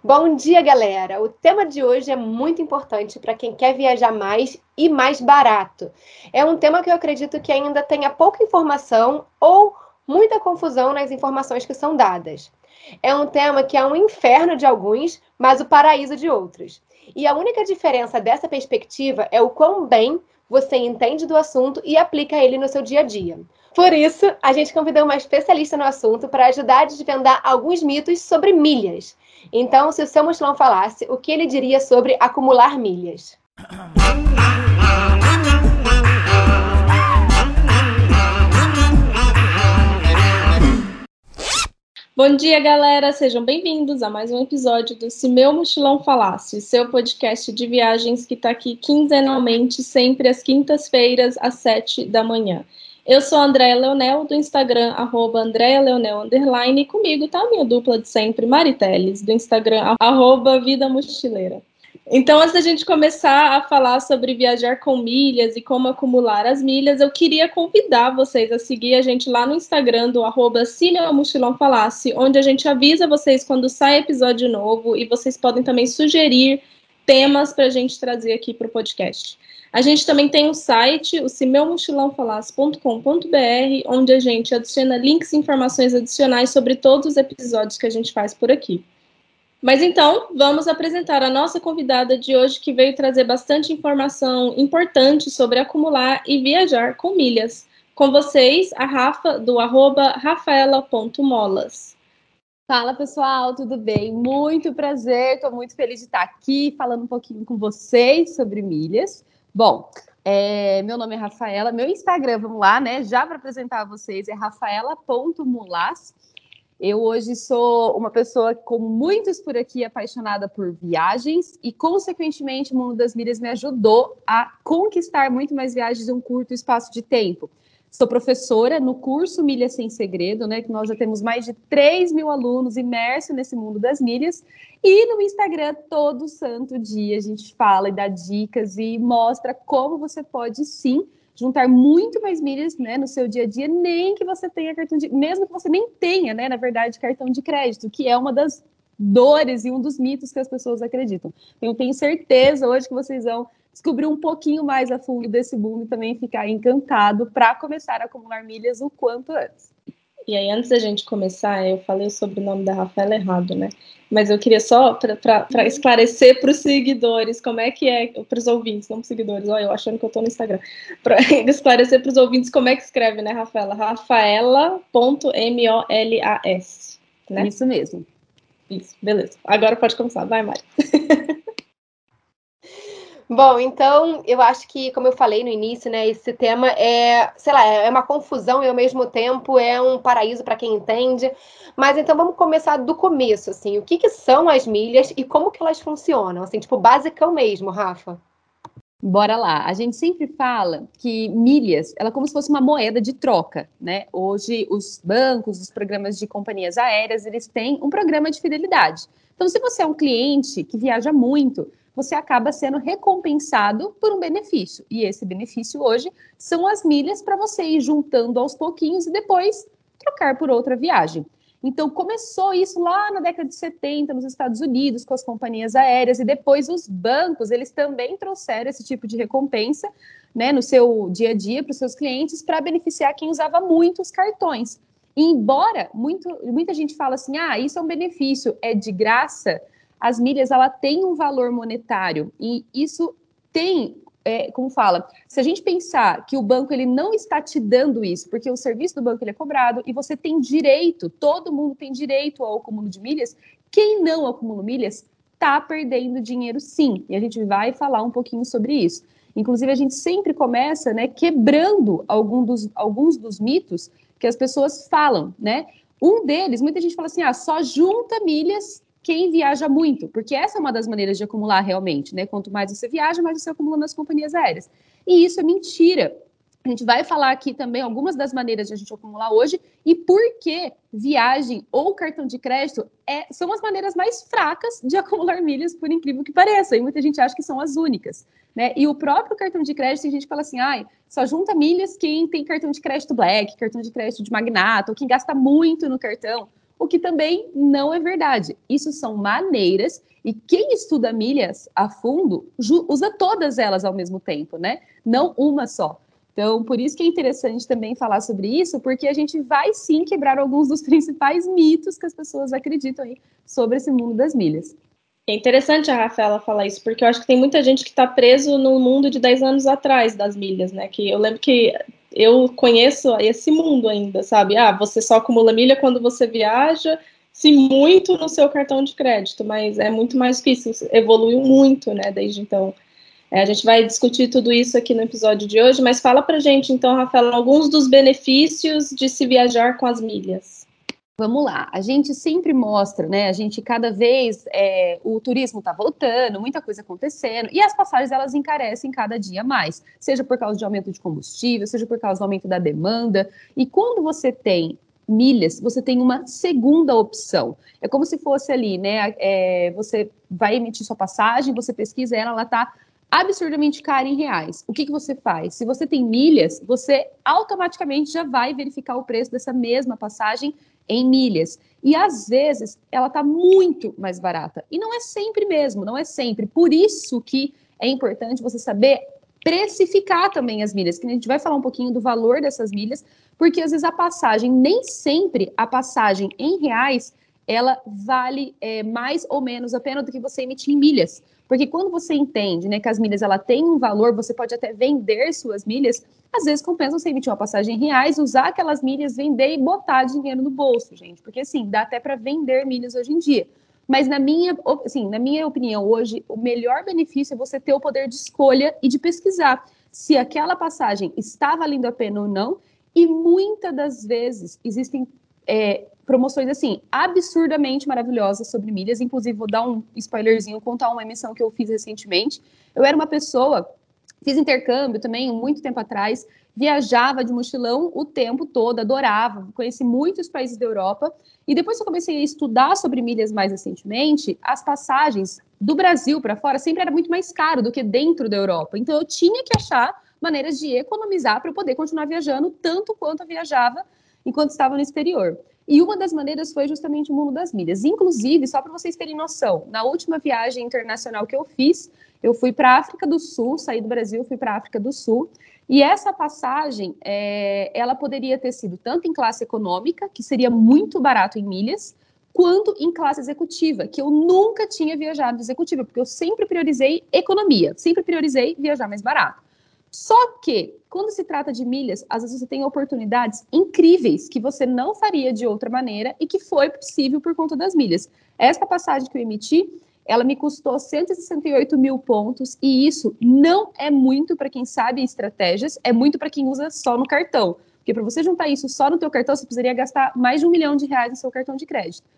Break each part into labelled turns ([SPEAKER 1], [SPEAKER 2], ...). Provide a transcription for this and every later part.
[SPEAKER 1] Bom dia, galera! O tema de hoje é muito importante para quem quer viajar mais e mais barato. É um tema que eu acredito que ainda tenha pouca informação ou muita confusão nas informações que são dadas. É um tema que é um inferno de alguns, mas o paraíso de outros. E a única diferença dessa perspectiva é o quão bem você entende do assunto e aplica ele no seu dia a dia. Por isso, a gente convidou uma especialista no assunto para ajudar a desvendar alguns mitos sobre milhas. Então, se o seu mochilão falasse, o que ele diria sobre acumular milhas?
[SPEAKER 2] Bom dia, galera! Sejam bem-vindos a mais um episódio do Se Meu Mochilão Falasse, seu podcast de viagens que está aqui quinzenalmente, sempre às quintas-feiras, às sete da manhã. Eu sou a Andréa Leonel, do Instagram, arroba Andréa Leonel, underline, e comigo tá a minha dupla de sempre, Mariteles, do Instagram, arroba Vida Mochileira. Então, antes da gente começar a falar sobre viajar com milhas e como acumular as milhas, eu queria convidar vocês a seguir a gente lá no Instagram do arroba Mochilão Falasse, onde a gente avisa vocês quando sai episódio novo e vocês podem também sugerir temas para a gente trazer aqui para o podcast. A gente também tem um site, o simeumochilãofalasse.com.br, onde a gente adiciona links e informações adicionais sobre todos os episódios que a gente faz por aqui. Mas então, vamos apresentar a nossa convidada de hoje, que veio trazer bastante informação importante sobre acumular e viajar com milhas. Com vocês, a Rafa, do arroba rafaela.molas.
[SPEAKER 3] Fala pessoal, tudo bem? Muito prazer, estou muito feliz de estar aqui falando um pouquinho com vocês sobre milhas. Bom, é, meu nome é Rafaela, meu Instagram, vamos lá, né? Já para apresentar a vocês, é rafaela.mulas. Eu hoje sou uma pessoa, como muitos por aqui, apaixonada por viagens e, consequentemente, o mundo das milhas me ajudou a conquistar muito mais viagens em um curto espaço de tempo. Sou professora no curso Milha Sem Segredo, né? Que nós já temos mais de 3 mil alunos imersos nesse mundo das milhas. E no Instagram, todo santo dia, a gente fala e dá dicas e mostra como você pode sim juntar muito mais milhas né, no seu dia a dia, nem que você tenha cartão de. Mesmo que você nem tenha, né, na verdade, cartão de crédito, que é uma das dores e um dos mitos que as pessoas acreditam. Eu tenho certeza hoje que vocês vão descobrir um pouquinho mais a fundo desse mundo e também ficar encantado para começar a acumular milhas o quanto antes.
[SPEAKER 2] E aí, antes da gente começar, eu falei sobre o nome da Rafaela errado, né? Mas eu queria só para esclarecer para os seguidores como é que é, para os ouvintes, não para os seguidores, olha, eu achando que eu estou no Instagram, para esclarecer para os ouvintes como é que escreve, né, Rafaela? Rafaela.molas,
[SPEAKER 3] né? Isso mesmo.
[SPEAKER 2] Isso, beleza. Agora pode começar, vai, Mari.
[SPEAKER 1] Bom, então eu acho que, como eu falei no início, né, esse tema é, sei lá, é uma confusão e ao mesmo tempo é um paraíso para quem entende. Mas então vamos começar do começo, assim, o que, que são as milhas e como que elas funcionam, assim, tipo basicão mesmo, Rafa.
[SPEAKER 3] Bora lá. A gente sempre fala que milhas, ela é como se fosse uma moeda de troca, né? Hoje os bancos, os programas de companhias aéreas, eles têm um programa de fidelidade. Então, se você é um cliente que viaja muito, você acaba sendo recompensado por um benefício. E esse benefício hoje são as milhas para você ir juntando aos pouquinhos e depois trocar por outra viagem. Então, começou isso lá na década de 70 nos Estados Unidos com as companhias aéreas e depois os bancos, eles também trouxeram esse tipo de recompensa, né, no seu dia a dia para os seus clientes para beneficiar quem usava muito os cartões. E embora muito, muita gente fala assim, ah, isso é um benefício, é de graça, as milhas ela tem um valor monetário e isso tem é, como fala, se a gente pensar que o banco ele não está te dando isso, porque o serviço do banco ele é cobrado e você tem direito, todo mundo tem direito ao acúmulo de milhas, quem não acumula milhas está perdendo dinheiro sim. E a gente vai falar um pouquinho sobre isso. Inclusive, a gente sempre começa né, quebrando algum dos, alguns dos mitos que as pessoas falam, né? Um deles, muita gente fala assim: ah, só junta milhas quem viaja muito, porque essa é uma das maneiras de acumular realmente, né? Quanto mais você viaja, mais você acumula nas companhias aéreas. E isso é mentira. A gente vai falar aqui também algumas das maneiras de a gente acumular hoje e por que viagem ou cartão de crédito é, são as maneiras mais fracas de acumular milhas, por incrível que pareça. E muita gente acha que são as únicas. Né? E o próprio cartão de crédito, a gente fala assim, ai, só junta milhas quem tem cartão de crédito black, cartão de crédito de magnata, ou quem gasta muito no cartão o que também não é verdade. Isso são maneiras e quem estuda milhas a fundo usa todas elas ao mesmo tempo, né? Não uma só. Então, por isso que é interessante também falar sobre isso, porque a gente vai sim quebrar alguns dos principais mitos que as pessoas acreditam aí sobre esse mundo das milhas.
[SPEAKER 2] É interessante a Rafaela falar isso, porque eu acho que tem muita gente que está preso no mundo de 10 anos atrás das milhas, né? Que eu lembro que eu conheço esse mundo ainda, sabe? Ah, você só acumula milha quando você viaja, se muito no seu cartão de crédito, mas é muito mais difícil, evoluiu muito, né, desde então. É, a gente vai discutir tudo isso aqui no episódio de hoje, mas fala pra gente, então, Rafaela, alguns dos benefícios de se viajar com as milhas.
[SPEAKER 3] Vamos lá, a gente sempre mostra, né? A gente cada vez é, o turismo está voltando, muita coisa acontecendo, e as passagens elas encarecem cada dia mais, seja por causa de aumento de combustível, seja por causa do aumento da demanda. E quando você tem milhas, você tem uma segunda opção. É como se fosse ali, né? É, você vai emitir sua passagem, você pesquisa ela, ela está absurdamente cara em reais. O que, que você faz? Se você tem milhas, você automaticamente já vai verificar o preço dessa mesma passagem em milhas. E às vezes ela está muito mais barata. E não é sempre mesmo, não é sempre. Por isso que é importante você saber precificar também as milhas, que a gente vai falar um pouquinho do valor dessas milhas, porque às vezes a passagem, nem sempre a passagem em reais, ela vale é, mais ou menos a pena do que você emitir em milhas. Porque quando você entende né, que as milhas ela têm um valor, você pode até vender suas milhas, às vezes compensa você emitir uma passagem em reais, usar aquelas milhas, vender e botar dinheiro no bolso, gente. Porque assim, dá até para vender milhas hoje em dia. Mas na minha, assim, na minha opinião, hoje, o melhor benefício é você ter o poder de escolha e de pesquisar se aquela passagem está valendo a pena ou não. E muitas das vezes existem é, promoções assim absurdamente maravilhosas sobre milhas. Inclusive, vou dar um spoilerzinho, contar uma emissão que eu fiz recentemente. Eu era uma pessoa, fiz intercâmbio também muito tempo atrás, viajava de mochilão o tempo todo, adorava, conheci muitos países da Europa. E depois que eu comecei a estudar sobre milhas mais recentemente, as passagens do Brasil para fora sempre era muito mais caro do que dentro da Europa. Então eu tinha que achar maneiras de economizar para eu poder continuar viajando tanto quanto eu viajava enquanto estava no exterior. E uma das maneiras foi justamente o mundo das milhas. Inclusive, só para vocês terem noção, na última viagem internacional que eu fiz, eu fui para a África do Sul, saí do Brasil, fui para a África do Sul. E essa passagem, é, ela poderia ter sido tanto em classe econômica, que seria muito barato em milhas, quanto em classe executiva, que eu nunca tinha viajado executiva, porque eu sempre priorizei economia, sempre priorizei viajar mais barato. Só que, quando se trata de milhas, às vezes você tem oportunidades incríveis que você não faria de outra maneira e que foi possível por conta das milhas. Esta passagem que eu emiti, ela me custou 168 mil pontos e isso não é muito para quem sabe estratégias, é muito para quem usa só no cartão. Porque para você juntar isso só no teu cartão, você precisaria gastar mais de um milhão de reais no seu cartão de crédito.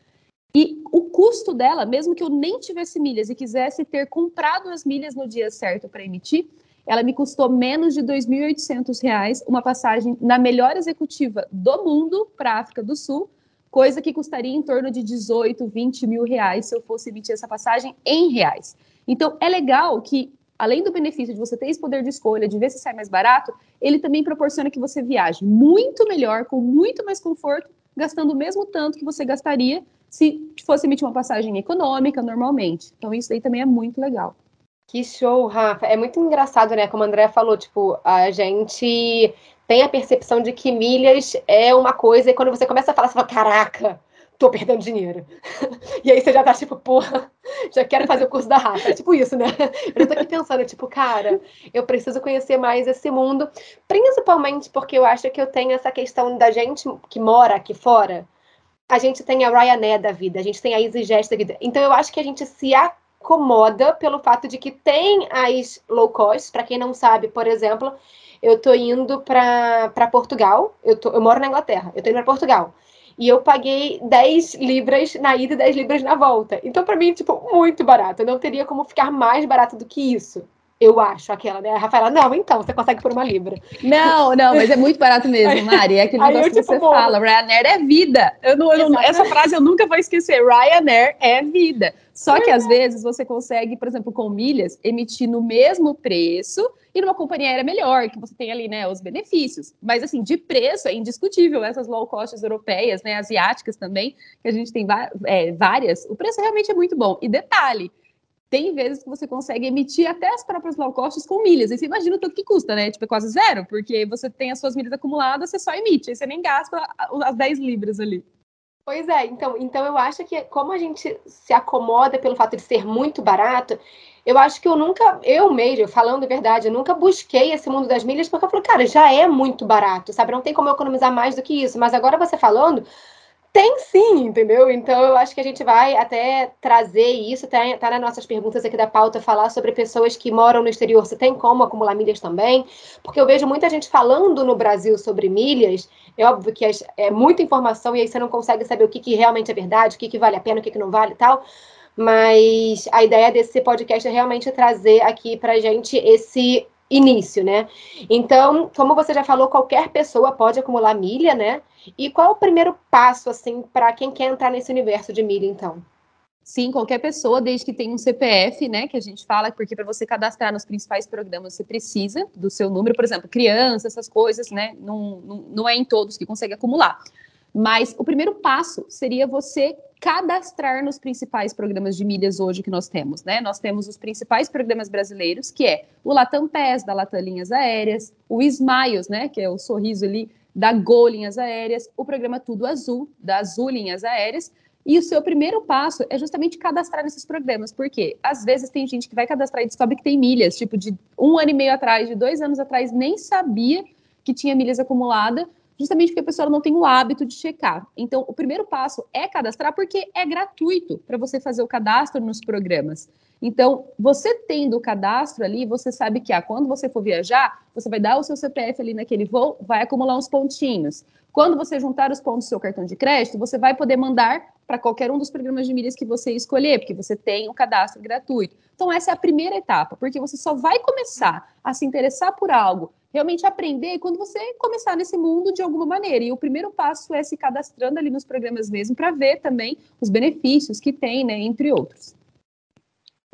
[SPEAKER 3] E o custo dela, mesmo que eu nem tivesse milhas e quisesse ter comprado as milhas no dia certo para emitir, ela me custou menos de R$ 2.800, uma passagem na melhor executiva do mundo para a África do Sul, coisa que custaria em torno de 18, 20 mil reais se eu fosse emitir essa passagem em reais. Então, é legal que, além do benefício de você ter esse poder de escolha, de ver se sai mais barato, ele também proporciona que você viaje muito melhor, com muito mais conforto, gastando o mesmo tanto que você gastaria se fosse emitir uma passagem econômica normalmente. Então, isso aí também é muito legal.
[SPEAKER 1] Que show, Rafa. É muito engraçado, né? Como a André falou, tipo, a gente tem a percepção de que milhas é uma coisa, e quando você começa a falar, você fala, caraca, tô perdendo dinheiro. e aí você já tá tipo, porra, já quero fazer o curso da Rafa. É tipo isso, né? Eu tô aqui pensando, tipo, cara, eu preciso conhecer mais esse mundo, principalmente porque eu acho que eu tenho essa questão da gente que mora aqui fora. A gente tem a Ryanair da vida, a gente tem a EasyJet da vida. Então eu acho que a gente se incomoda pelo fato de que tem as low cost. Para quem não sabe, por exemplo, eu tô indo para Portugal. Eu, tô, eu moro na Inglaterra, eu tô indo para Portugal. E eu paguei 10 libras na ida e 10 libras na volta. Então, para mim, tipo, muito barato. Eu não teria como ficar mais barato do que isso. Eu acho aquela, né? A Rafaela, não, então, você consegue por uma libra.
[SPEAKER 3] Não, não, mas é muito barato mesmo, Mari. É aquele negócio que tipo, você fala, Ryanair é vida. Eu não, eu não, essa frase eu nunca vou esquecer, Ryanair é vida. Só que às vezes você consegue, por exemplo, com milhas, emitir no mesmo preço e numa companhia aérea melhor, que você tem ali, né, os benefícios. Mas assim, de preço é indiscutível essas low costs europeias, né, asiáticas também, que a gente tem é, várias, o preço realmente é muito bom. E detalhe, tem vezes que você consegue emitir até as próprias low costs com milhas. E você imagina o tanto que custa, né? Tipo, é quase zero, porque você tem as suas milhas acumuladas, você só emite, aí você nem gasta as 10 libras ali.
[SPEAKER 1] Pois é, então, então eu acho que como a gente se acomoda pelo fato de ser muito barato, eu acho que eu nunca, eu mesmo, falando a verdade, eu nunca busquei esse mundo das milhas, porque eu falo, cara, já é muito barato, sabe? Não tem como eu economizar mais do que isso. Mas agora você falando, tem sim, entendeu? Então eu acho que a gente vai até trazer isso, tá, tá nas nossas perguntas aqui da pauta, falar sobre pessoas que moram no exterior, se tem como acumular milhas também, porque eu vejo muita gente falando no Brasil sobre milhas, é óbvio que é muita informação e aí você não consegue saber o que, que realmente é verdade, o que, que vale a pena, o que, que não vale e tal, mas a ideia desse podcast é realmente trazer aqui pra gente esse início, né? Então, como você já falou, qualquer pessoa pode acumular milha, né? E qual o primeiro passo, assim, para quem quer entrar nesse universo de milha, então?
[SPEAKER 3] Sim, qualquer pessoa, desde que tenha um CPF, né, que a gente fala, porque para você cadastrar nos principais programas você precisa do seu número, por exemplo, criança, essas coisas, né, não, não, não é em todos que consegue acumular. Mas o primeiro passo seria você cadastrar nos principais programas de milhas hoje que nós temos, né? Nós temos os principais programas brasileiros, que é o Latam PES, da Latam Linhas Aéreas, o Smiles, né, que é o sorriso ali da Gol Linhas Aéreas, o programa Tudo Azul, da Azul Linhas Aéreas, e o seu primeiro passo é justamente cadastrar nesses programas, porque às vezes tem gente que vai cadastrar e descobre que tem milhas, tipo de um ano e meio atrás, de dois anos atrás, nem sabia que tinha milhas acumulada, justamente porque a pessoa não tem o hábito de checar. Então, o primeiro passo é cadastrar, porque é gratuito para você fazer o cadastro nos programas. Então, você tendo o cadastro ali, você sabe que ah, quando você for viajar, você vai dar o seu CPF ali naquele voo, vai acumular uns pontinhos. Quando você juntar os pontos do seu cartão de crédito, você vai poder mandar para qualquer um dos programas de milhas que você escolher, porque você tem o cadastro gratuito. Então, essa é a primeira etapa, porque você só vai começar a se interessar por algo realmente aprender quando você começar nesse mundo de alguma maneira. E o primeiro passo é se cadastrando ali nos programas mesmo para ver também os benefícios que tem, né, entre outros.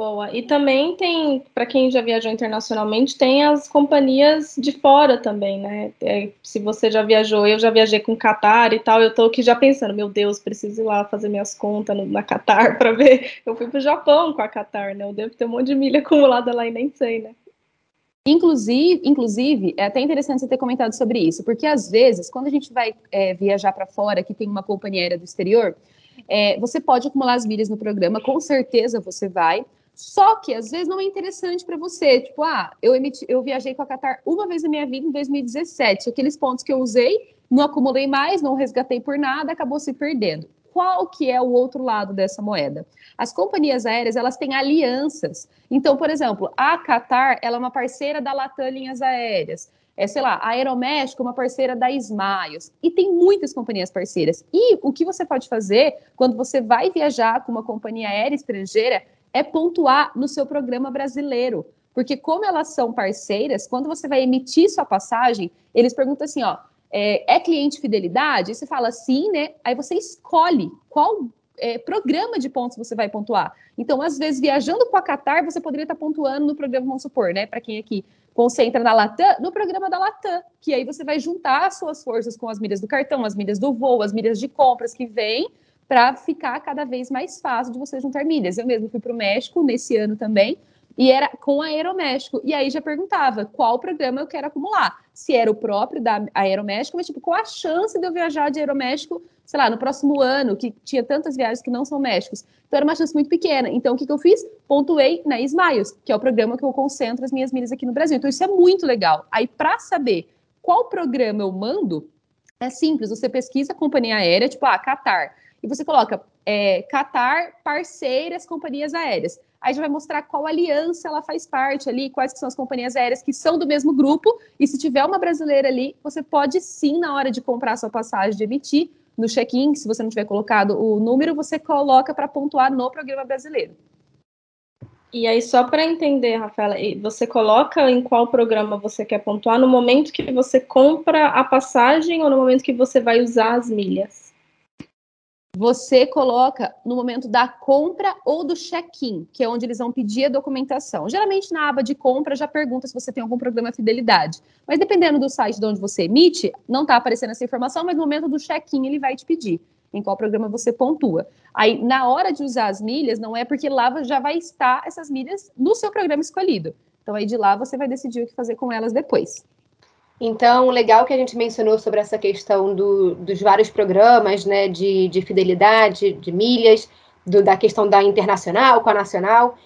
[SPEAKER 2] Boa. E também tem, para quem já viajou internacionalmente, tem as companhias de fora também, né? É, se você já viajou, eu já viajei com Qatar e tal, eu tô aqui já pensando, meu Deus, preciso ir lá fazer minhas contas no, na Qatar para ver. Eu fui para o Japão com a Qatar, né? Eu devo ter um monte de milha acumulada lá e nem sei, né?
[SPEAKER 3] Inclusive, inclusive, é até interessante você ter comentado sobre isso, porque às vezes, quando a gente vai é, viajar para fora, que tem uma companhia aérea do exterior, é, você pode acumular as milhas no programa, com certeza você vai. Só que às vezes não é interessante para você. Tipo, ah, eu, emiti, eu viajei com a Qatar uma vez na minha vida em 2017. Aqueles pontos que eu usei, não acumulei mais, não resgatei por nada, acabou se perdendo qual que é o outro lado dessa moeda? As companhias aéreas, elas têm alianças. Então, por exemplo, a Qatar, ela é uma parceira da Latam Linhas Aéreas. É, sei lá, a Aeroméxico, uma parceira da Smiles. E tem muitas companhias parceiras. E o que você pode fazer quando você vai viajar com uma companhia aérea estrangeira é pontuar no seu programa brasileiro. Porque como elas são parceiras, quando você vai emitir sua passagem, eles perguntam assim, ó, é, é cliente fidelidade? Você fala sim, né? Aí você escolhe qual é, programa de pontos você vai pontuar. Então, às vezes, viajando com a Qatar, você poderia estar pontuando no programa, vamos supor, né? Para quem aqui concentra na Latam, no programa da Latam, que aí você vai juntar as suas forças com as milhas do cartão, as milhas do voo, as milhas de compras que vêm, para ficar cada vez mais fácil de você juntar milhas. Eu mesmo fui para o México nesse ano também, e era com a Aeroméxico. E aí já perguntava qual programa eu quero acumular. Se era o próprio da Aeroméxico, mas tipo, qual a chance de eu viajar de Aeroméxico, sei lá, no próximo ano, que tinha tantas viagens que não são Méxicos. Então era uma chance muito pequena. Então o que, que eu fiz? Pontuei na Smiles, que é o programa que eu concentro as minhas milhas aqui no Brasil. Então isso é muito legal. Aí para saber qual programa eu mando, é simples, você pesquisa a companhia aérea, tipo, ah, Qatar, e você coloca é, Qatar parceiras companhias aéreas aí já vai mostrar qual aliança ela faz parte ali, quais são as companhias aéreas que são do mesmo grupo, e se tiver uma brasileira ali, você pode sim, na hora de comprar sua passagem de emitir, no check-in, se você não tiver colocado o número, você coloca para pontuar no programa brasileiro.
[SPEAKER 2] E aí, só para entender, Rafaela, você coloca em qual programa você quer pontuar no momento que você compra a passagem ou no momento que você vai usar as milhas?
[SPEAKER 3] Você coloca no momento da compra ou do check-in, que é onde eles vão pedir a documentação. Geralmente na aba de compra já pergunta se você tem algum programa de fidelidade. Mas dependendo do site de onde você emite, não está aparecendo essa informação, mas no momento do check-in ele vai te pedir em qual programa você pontua. Aí, na hora de usar as milhas, não é porque lá já vai estar essas milhas no seu programa escolhido. Então, aí de lá você vai decidir o que fazer com elas depois.
[SPEAKER 1] Então, legal que a gente mencionou sobre essa questão do, dos vários programas né, de, de fidelidade, de milhas, do, da questão da internacional com a nacional.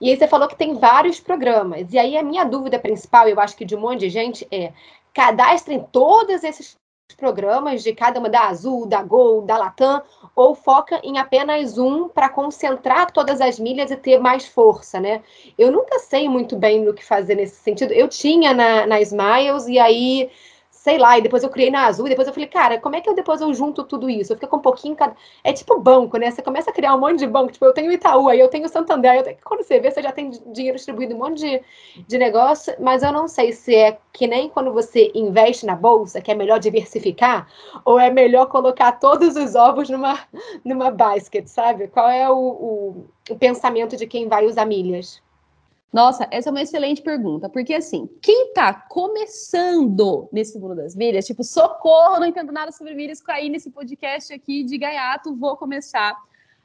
[SPEAKER 1] E aí você falou que tem vários programas. E aí a minha dúvida principal, eu acho que de um monte de gente, é cadastrem todos esses programas de cada uma da Azul, da Gol, da Latam, ou foca em apenas um para concentrar todas as milhas e ter mais força, né? Eu nunca sei muito bem o que fazer nesse sentido. Eu tinha na, na Smiles e aí sei lá, e depois eu criei na Azul, e depois eu falei, cara, como é que eu depois eu junto tudo isso? Eu fico com um pouquinho cada... É tipo banco, né? Você começa a criar um monte de banco, tipo, eu tenho Itaú, aí eu tenho Santander, aí eu tenho... quando você vê, você já tem dinheiro distribuído em um monte de, de negócio, mas eu não sei se é que nem quando você investe na bolsa, que é melhor diversificar, ou é melhor colocar todos os ovos numa, numa basket, sabe? Qual é o, o, o pensamento de quem vai usar milhas?
[SPEAKER 3] Nossa, essa é uma excelente pergunta, porque assim, quem tá começando nesse mundo das milhas, tipo, socorro, não entendo nada sobre milhas, caí nesse podcast aqui de gaiato, vou começar.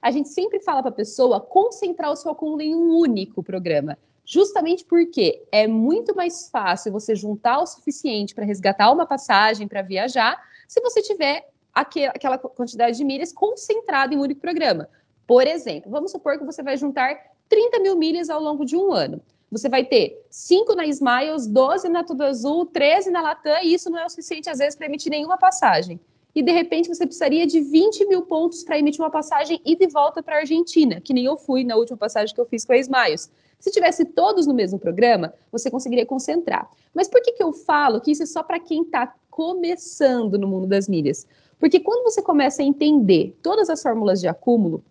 [SPEAKER 3] A gente sempre fala para pessoa concentrar o seu acúmulo em um único programa, justamente porque é muito mais fácil você juntar o suficiente para resgatar uma passagem, para viajar, se você tiver aquela quantidade de milhas concentrada em um único programa. Por exemplo, vamos supor que você vai juntar 30 mil milhas ao longo de um ano. Você vai ter 5 na Smiles, 12 na Tudo Azul, 13 na Latam, e isso não é o suficiente, às vezes, para emitir nenhuma passagem. E, de repente, você precisaria de 20 mil pontos para emitir uma passagem e de volta para a Argentina, que nem eu fui na última passagem que eu fiz com a Smiles. Se tivesse todos no mesmo programa, você conseguiria concentrar. Mas por que, que eu falo que isso é só para quem está começando no mundo das milhas? Porque quando você começa a entender todas as fórmulas de acúmulo,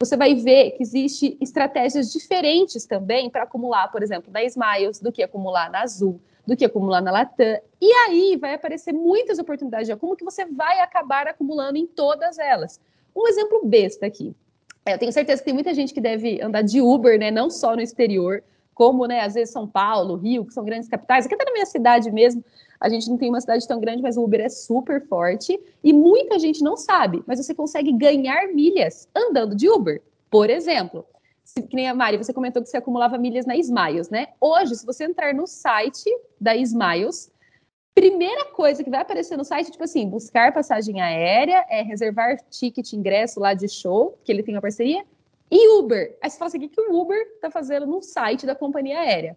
[SPEAKER 3] você vai ver que existe estratégias diferentes também para acumular, por exemplo, na Smiles, do que acumular na Azul, do que acumular na Latam. E aí vai aparecer muitas oportunidades de acúmulo que você vai acabar acumulando em todas elas. Um exemplo besta aqui. É, eu tenho certeza que tem muita gente que deve andar de Uber, né? Não só no exterior, como, né, às vezes São Paulo, Rio, que são grandes capitais, aqui até na minha cidade mesmo, a gente não tem uma cidade tão grande, mas o Uber é super forte e muita gente não sabe, mas você consegue ganhar milhas andando de Uber. Por exemplo, se, que nem a Mari, você comentou que você acumulava milhas na Smiles, né? Hoje, se você entrar no site da Smiles, primeira coisa que vai aparecer no site, tipo assim, buscar passagem aérea, é reservar ticket, ingresso lá de show, que ele tem uma parceria, e Uber. Aí você fala assim, o que o Uber está fazendo no site da companhia aérea?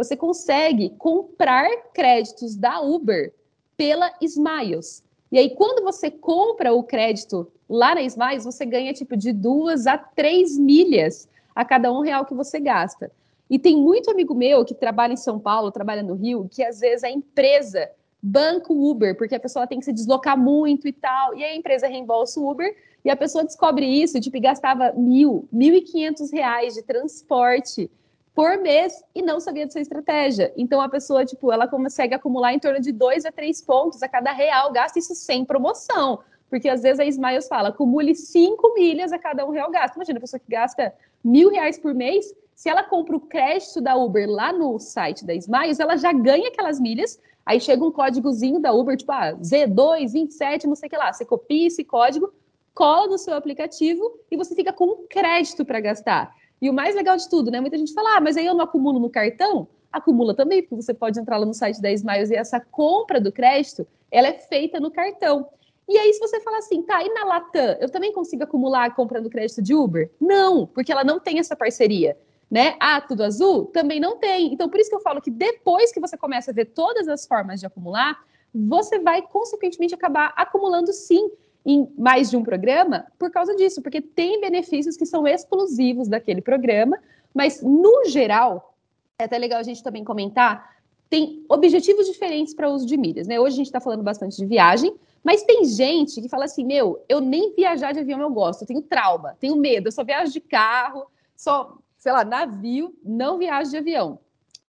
[SPEAKER 3] Você consegue comprar créditos da Uber pela Smiles. E aí, quando você compra o crédito lá na Smiles, você ganha tipo de duas a três milhas a cada um real que você gasta. E tem muito amigo meu que trabalha em São Paulo, trabalha no Rio, que às vezes a empresa banca o Uber, porque a pessoa tem que se deslocar muito e tal, e a empresa reembolsa o Uber, e a pessoa descobre isso, tipo, e gastava mil, mil e quinhentos reais de transporte por mês e não sabia dessa estratégia. Então a pessoa, tipo, ela consegue acumular em torno de dois a três pontos a cada real, gasta isso sem promoção. Porque às vezes a Smiles fala, acumule cinco milhas a cada um real gasto. Imagina, a pessoa que gasta mil reais por mês, se ela compra o crédito da Uber lá no site da Smiles, ela já ganha aquelas milhas, aí chega um códigozinho da Uber, tipo, ah, Z2, 27, não sei o que lá. Você copia esse código, cola no seu aplicativo e você fica com um crédito para gastar. E o mais legal de tudo, né? Muita gente fala, ah, mas aí eu não acumulo no cartão? Acumula também, porque você pode entrar lá no site da Smiles e essa compra do crédito, ela é feita no cartão. E aí, se você falar assim, tá, e na Latam, eu também consigo acumular comprando crédito de Uber? Não, porque ela não tem essa parceria. Né? Ah, tudo azul? Também não tem. Então, por isso que eu falo que depois que você começa a ver todas as formas de acumular, você vai, consequentemente, acabar acumulando sim em mais de um programa por causa disso, porque tem benefícios que são exclusivos daquele programa, mas no geral, é até legal a gente também comentar, tem objetivos diferentes para uso de milhas, né? Hoje a gente está falando bastante de viagem, mas tem gente que fala assim: meu, eu nem viajar de avião eu gosto, eu tenho trauma, tenho medo, eu só viajo de carro, só sei lá, navio, não viajo de avião.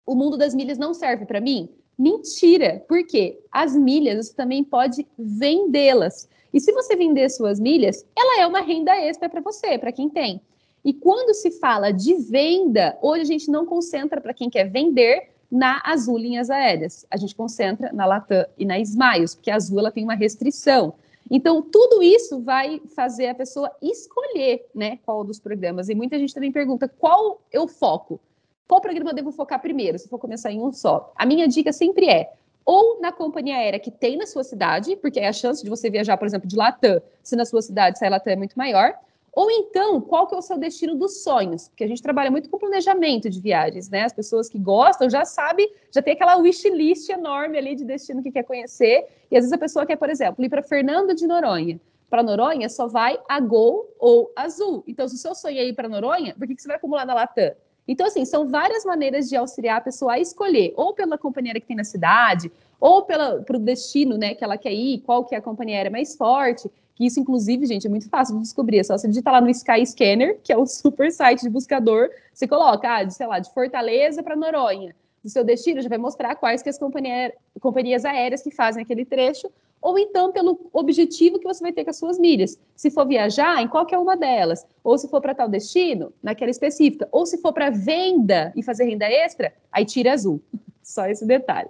[SPEAKER 3] O mundo das milhas não serve para mim? Mentira! Por quê? As milhas você também pode vendê-las. E se você vender suas milhas, ela é uma renda extra para você, para quem tem. E quando se fala de venda, hoje a gente não concentra para quem quer vender na Azul Linhas Aéreas. A gente concentra na Latam e na Smiles, porque a Azul ela tem uma restrição. Então, tudo isso vai fazer a pessoa escolher né, qual dos programas. E muita gente também pergunta qual eu foco. Qual programa eu devo focar primeiro, se for começar em um só? A minha dica sempre é ou na companhia aérea que tem na sua cidade, porque a chance de você viajar, por exemplo, de Latam, se na sua cidade sair Latam é muito maior, ou então, qual que é o seu destino dos sonhos? Porque a gente trabalha muito com planejamento de viagens, né? As pessoas que gostam já sabem, já tem aquela wish list enorme ali de destino que quer conhecer. E às vezes a pessoa quer, por exemplo, ir para Fernando de Noronha. Para Noronha só vai a Gol ou Azul. Então, se o seu sonho é ir para Noronha, por que, que você vai acumular na Latam? Então, assim, são várias maneiras de auxiliar a pessoa a escolher, ou pela companhia que tem na cidade, ou pelo destino né, que ela quer ir, qual que é a companhia aérea mais forte que isso, inclusive, gente, é muito fácil de descobrir. É só você digitar lá no Sky Scanner, que é o super site de buscador, você coloca, ah, de, sei lá, de Fortaleza para Noronha. Do seu destino, já vai mostrar quais que as companhia, companhias aéreas que fazem aquele trecho, ou então pelo objetivo que você vai ter com as suas milhas. Se for viajar, em qualquer uma delas. Ou se for para tal destino, naquela específica. Ou se for para venda e fazer renda extra, aí tira azul. Só esse detalhe.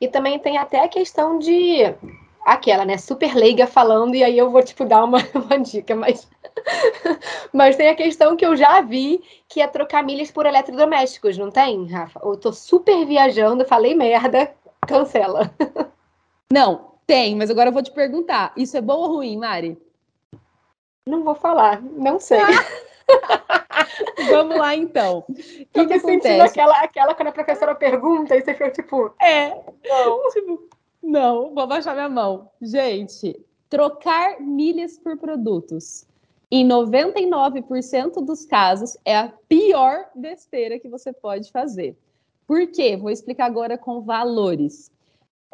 [SPEAKER 1] E também tem até a questão de aquela, né, super leiga falando, e aí eu vou, tipo, dar uma, uma dica, mas... mas tem a questão que eu já vi, que é trocar milhas por eletrodomésticos, não tem, Rafa? Eu tô super viajando, falei merda, cancela.
[SPEAKER 3] Não, tem, mas agora eu vou te perguntar, isso é bom ou ruim, Mari?
[SPEAKER 1] Não vou falar, não sei.
[SPEAKER 3] Vamos lá, então.
[SPEAKER 1] O que, que acontece? sentindo aquela, aquela quando a professora pergunta e você fica tipo...
[SPEAKER 3] É, não. Tipo, não, vou baixar minha mão. Gente, trocar milhas por produtos. Em 99% dos casos, é a pior besteira que você pode fazer. Por quê? Vou explicar agora com valores.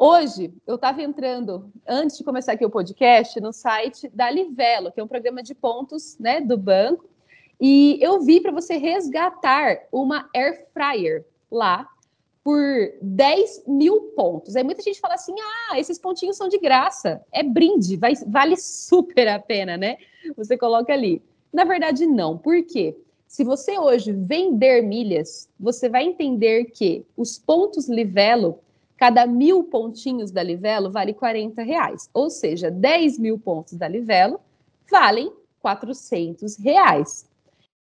[SPEAKER 3] Hoje, eu estava entrando, antes de começar aqui o podcast, no site da Livelo, que é um programa de pontos né, do banco, e eu vi para você resgatar uma air fryer lá por 10 mil pontos. Aí muita gente fala assim: ah, esses pontinhos são de graça, é brinde, vai, vale super a pena, né? Você coloca ali. Na verdade, não. Por quê? Se você hoje vender milhas, você vai entender que os pontos Livelo, cada mil pontinhos da Livelo vale 40 reais. Ou seja, 10 mil pontos da Livelo valem 400 reais.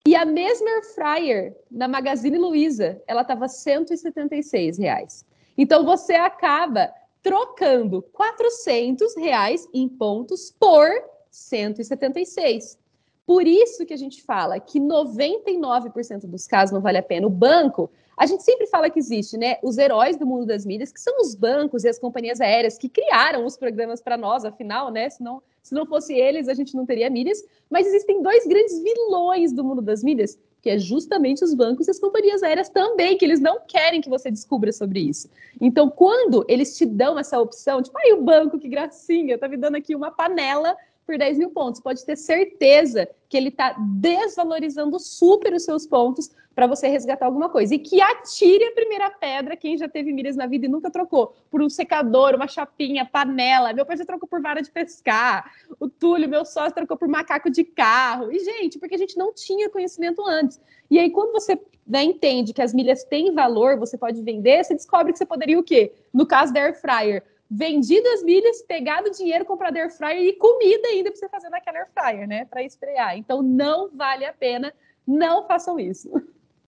[SPEAKER 3] E a mesma air fryer na Magazine Luiza, ela estava 176 reais. Então você acaba trocando 400 reais em pontos por 176. Por isso que a gente fala que 99% dos casos não vale a pena. O banco, a gente sempre fala que existe, né? Os heróis do mundo das milhas, que são os bancos e as companhias aéreas que criaram os programas para nós, afinal, né? Se não fosse eles, a gente não teria milhas. Mas existem dois grandes vilões do mundo das milhas, que é justamente os bancos e as companhias aéreas também, que eles não querem que você descubra sobre isso. Então, quando eles te dão essa opção, tipo, ai, o banco, que gracinha, tá me dando aqui uma panela por 10 mil pontos. Pode ter certeza que ele está desvalorizando super os seus pontos para você resgatar alguma coisa. E que atire a primeira pedra quem já teve milhas na vida e nunca trocou por um secador, uma chapinha, panela. Meu pai já trocou por vara de pescar. O Túlio, meu sócio, trocou por macaco de carro. E, gente, porque a gente não tinha conhecimento antes. E aí, quando você né, entende que as milhas têm valor, você pode vender, você descobre que você poderia o quê? No caso da Air Fryer, vendido as milhas, pegado o dinheiro, comprado air fryer e comida ainda para você fazer naquela air fryer, né? Para estrear. Então não vale a pena, não façam isso.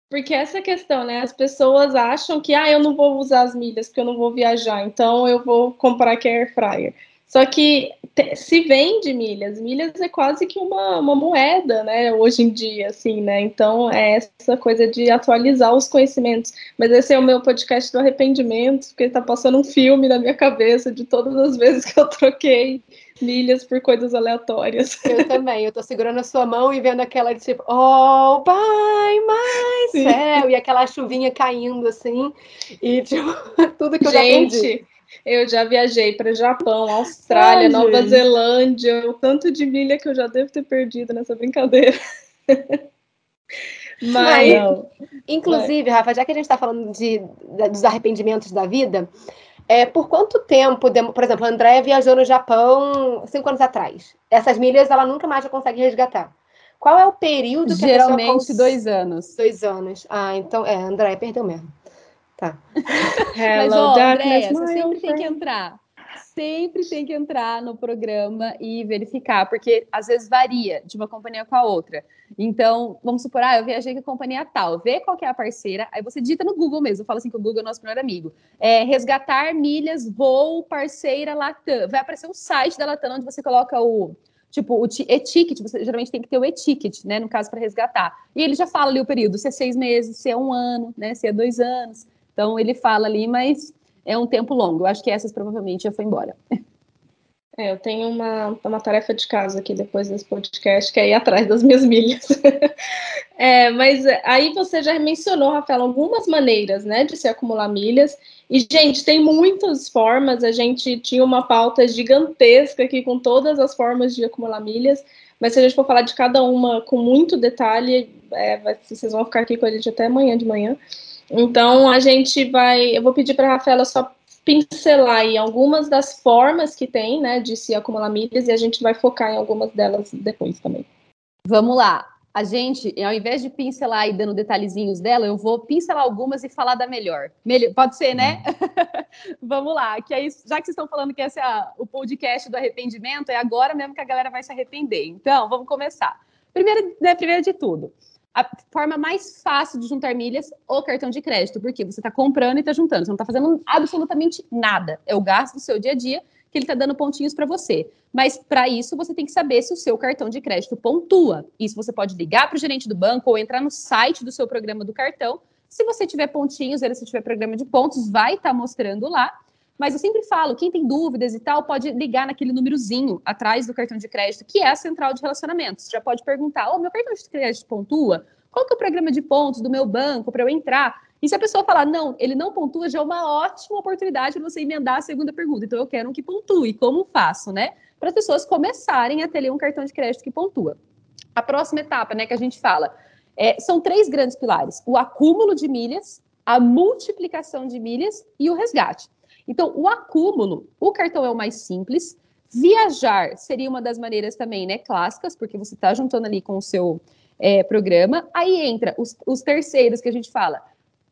[SPEAKER 2] Porque essa questão, né? As pessoas acham que ah, eu não vou usar as milhas porque eu não vou viajar, então eu vou comprar a air fryer. Só que se vende milhas, milhas é quase que uma, uma moeda, né, hoje em dia, assim, né, então é essa coisa de atualizar os conhecimentos, mas esse é o meu podcast do arrependimento, porque tá passando um filme na minha cabeça de todas as vezes que eu troquei milhas por coisas aleatórias.
[SPEAKER 1] Eu também, eu tô segurando a sua mão e vendo aquela de tipo, oh, pai, mais céu, e aquela chuvinha caindo assim, e tipo, tudo que eu
[SPEAKER 2] Gente,
[SPEAKER 1] já.
[SPEAKER 2] Eu já viajei para Japão, Austrália, Ai, Nova gente. Zelândia, o tanto de milha que eu já devo ter perdido nessa brincadeira.
[SPEAKER 1] Mas, inclusive, Rafa, já que a gente está falando de, de, dos arrependimentos da vida, é, por quanto tempo, por exemplo, a Andréia viajou no Japão cinco anos atrás. Essas milhas ela nunca mais consegue resgatar. Qual é o período
[SPEAKER 3] que Geralmente, a cons... dois anos.
[SPEAKER 1] Dois anos. Ah, então, é, Andréia perdeu mesmo. Tá.
[SPEAKER 3] Mas, ó, Andréia, você sempre tem que entrar sempre tem que entrar no programa e verificar, porque às vezes varia de uma companhia com a outra. Então, vamos supor, ah, eu viajei com a companhia tal, vê qual que é a parceira, aí você digita no Google mesmo, fala assim que o Google é nosso melhor amigo. É, resgatar milhas, voo, parceira Latam. Vai aparecer o site da Latam, onde você coloca o, tipo, o e-ticket, você geralmente tem que ter o e-ticket, né, no caso, para resgatar. E ele já fala ali o período, se é seis meses, se é um ano, né, se é dois anos. Então, ele fala ali, mas é um tempo longo. Eu acho que essas provavelmente já foi embora.
[SPEAKER 2] É, eu tenho uma, uma tarefa de casa aqui depois desse podcast, que é ir atrás das minhas milhas. é, mas aí você já mencionou, Rafael, algumas maneiras né, de se acumular milhas. E, gente, tem muitas formas. A gente tinha uma pauta gigantesca aqui com todas as formas de acumular milhas. Mas se a gente for falar de cada uma com muito detalhe, é, vocês vão ficar aqui com a gente até amanhã de manhã. Então, a gente vai. Eu vou pedir para a Rafaela só pincelar em algumas das formas que tem, né, de se acumular milhas, e a gente vai focar em algumas delas depois também.
[SPEAKER 3] Vamos lá. A gente, ao invés de pincelar e dando detalhezinhos dela, eu vou pincelar algumas e falar da melhor. melhor pode ser, né? Vamos lá. Que aí, já que vocês estão falando que esse é o podcast do arrependimento, é agora mesmo que a galera vai se arrepender. Então, vamos começar. Primeiro, né, primeiro de tudo, a forma mais fácil de juntar milhas o cartão de crédito, porque você está comprando e está juntando, você não está fazendo absolutamente nada. É o gasto do seu dia a dia que ele está dando pontinhos para você. Mas para isso você tem que saber se o seu cartão de crédito pontua. Isso você pode ligar para o gerente do banco ou entrar no site do seu programa do cartão. Se você tiver pontinhos, se tiver programa de pontos, vai estar tá mostrando lá. Mas eu sempre falo, quem tem dúvidas e tal, pode ligar naquele númerozinho atrás do cartão de crédito, que é a central de relacionamentos. Já pode perguntar, ô, oh, meu cartão de crédito pontua? Qual que é o programa de pontos do meu banco para eu entrar? E se a pessoa falar, não, ele não pontua, já é uma ótima oportunidade para você emendar a segunda pergunta. Então, eu quero um que pontue. Como faço, né? Para as pessoas começarem a ter um cartão de crédito que pontua. A próxima etapa, né, que a gente fala, é, são três grandes pilares: o acúmulo de milhas, a multiplicação de milhas e o resgate. Então, o acúmulo, o cartão é o mais simples. Viajar seria uma das maneiras também, né, clássicas, porque você está juntando ali com o seu é, programa. Aí entra os, os terceiros que a gente fala,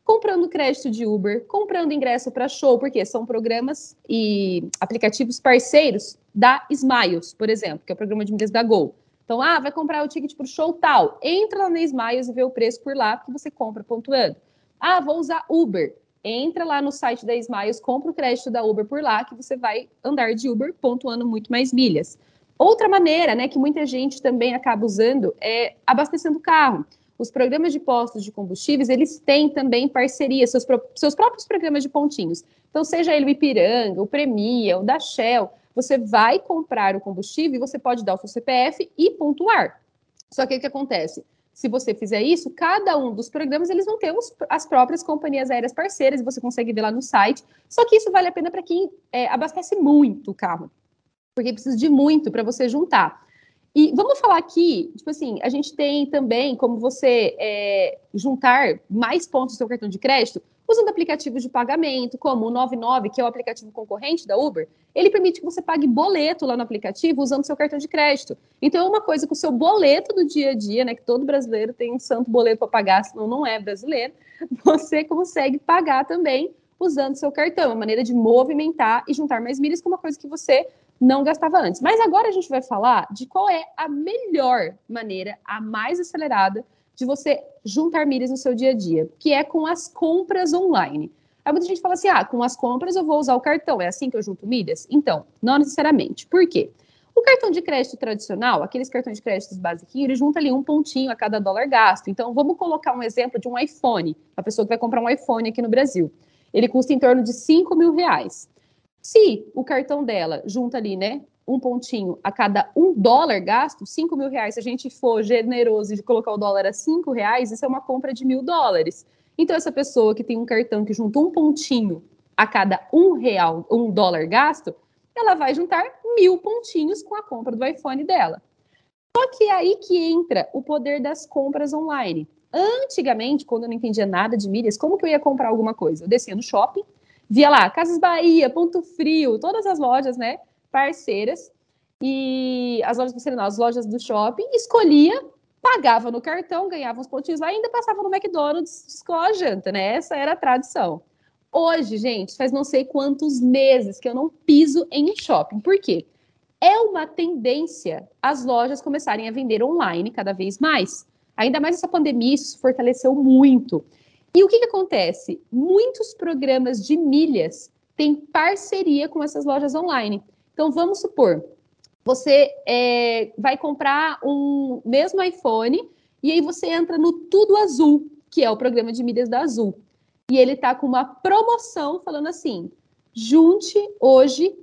[SPEAKER 3] comprando crédito de Uber, comprando ingresso para show, porque são programas e aplicativos parceiros da Smiles, por exemplo, que é o programa de milhas da Gol. Então, ah, vai comprar o ticket para o show tal. Entra lá na Smiles e vê o preço por lá que você compra pontuando. Ah, vou usar Uber entra lá no site da Smiles, compra o crédito da Uber por lá, que você vai andar de Uber pontuando muito mais milhas. Outra maneira, né, que muita gente também acaba usando é abastecendo o carro. Os programas de postos de combustíveis, eles têm também parceria, seus, seus próprios programas de pontinhos. Então, seja ele o Ipiranga, o Premia, o da Shell, você vai comprar o combustível e você pode dar o seu CPF e pontuar. Só que o que acontece? Se você fizer isso, cada um dos programas eles vão ter os, as próprias companhias aéreas parceiras, você consegue ver lá no site. Só que isso vale a pena para quem é, abastece muito o carro, porque precisa de muito para você juntar. E vamos falar aqui, tipo assim, a gente tem também como você é, juntar mais pontos do seu cartão de crédito usando aplicativos de pagamento, como o 99, que é o aplicativo concorrente da Uber, ele permite que você pague boleto lá no aplicativo usando seu cartão de crédito. Então, é uma coisa que o seu boleto do dia a dia, né, que todo brasileiro tem um santo boleto para pagar, senão não é brasileiro, você consegue pagar também usando seu cartão. É uma maneira de movimentar e juntar mais milhas com uma coisa que você não gastava antes. Mas agora a gente vai falar de qual é a melhor maneira, a mais acelerada, de você juntar milhas no seu dia a dia, que é com as compras online. Aí muita gente fala assim: ah, com as compras eu vou usar o cartão, é assim que eu junto milhas? Então, não necessariamente. Por quê? O cartão de crédito tradicional, aqueles cartões de crédito basiquinhos, ele junta ali um pontinho a cada dólar gasto. Então, vamos colocar um exemplo de um iPhone, a pessoa que vai comprar um iPhone aqui no Brasil. Ele custa em torno de 5 mil reais. Se o cartão dela junta ali, né, um pontinho a cada um dólar gasto, cinco mil reais, se a gente for generoso de colocar o dólar a cinco reais, isso é uma compra de mil dólares. Então, essa pessoa que tem um cartão que junta um pontinho a cada um real, um dólar gasto, ela vai juntar mil pontinhos com a compra do iPhone dela. Só que é aí que entra o poder das compras online. Antigamente, quando eu não entendia nada de milhas, como que eu ia comprar alguma coisa? Eu descia no shopping, via lá Casas Bahia, Ponto Frio, todas as lojas, né, parceiras, e as lojas, não, as lojas do shopping, escolhia, pagava no cartão, ganhava uns pontinhos lá e ainda passava no McDonald's com a janta, né? Essa era a tradição. Hoje, gente, faz não sei quantos meses que eu não piso em shopping. Por quê? É uma tendência as lojas começarem a vender online cada vez mais. Ainda mais essa pandemia, isso fortaleceu muito. E o que, que acontece? Muitos programas de milhas têm parceria com essas lojas online. Então, vamos supor, você é, vai comprar um mesmo iPhone e aí você entra no Tudo Azul, que é o programa de milhas da Azul e ele tá com uma promoção falando assim: junte hoje,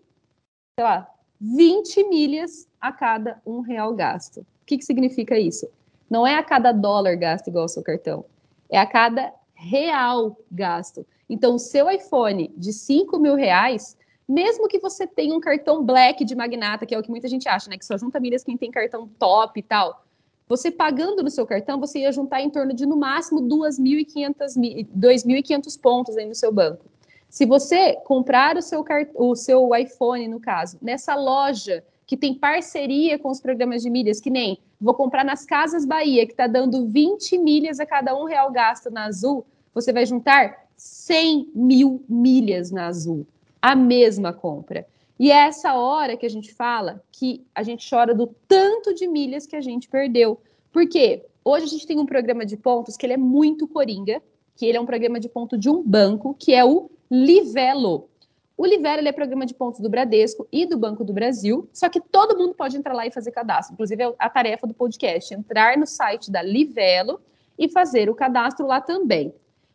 [SPEAKER 3] sei lá, 20 milhas a cada um real gasto. O que, que significa isso? Não é a cada dólar gasto igual ao seu cartão, é a cada real gasto. Então, o seu iPhone de 5 mil reais, mesmo que você tenha um cartão black de magnata, que é o que muita gente acha, né? Que só junta milhas quem tem cartão top e tal. Você pagando no seu cartão, você ia juntar em torno de no máximo 2.500 pontos aí no seu banco. Se você comprar o seu, o seu iPhone, no caso, nessa loja que tem parceria com os programas de milhas, que nem vou comprar nas Casas Bahia, que está dando 20 milhas a cada um real gasto na Azul, você vai juntar 100 mil milhas na Azul. A mesma compra. E é essa hora que a gente fala que a gente chora do tanto de milhas que a gente perdeu. Porque hoje a gente tem um programa de pontos que ele é muito coringa, que ele é um programa de ponto de um banco, que é o Livelo. O Livelo é programa de pontos do Bradesco e do Banco do Brasil, só que todo mundo pode entrar lá e fazer cadastro. Inclusive, é a tarefa do podcast, entrar no site da Livelo e fazer o cadastro lá também.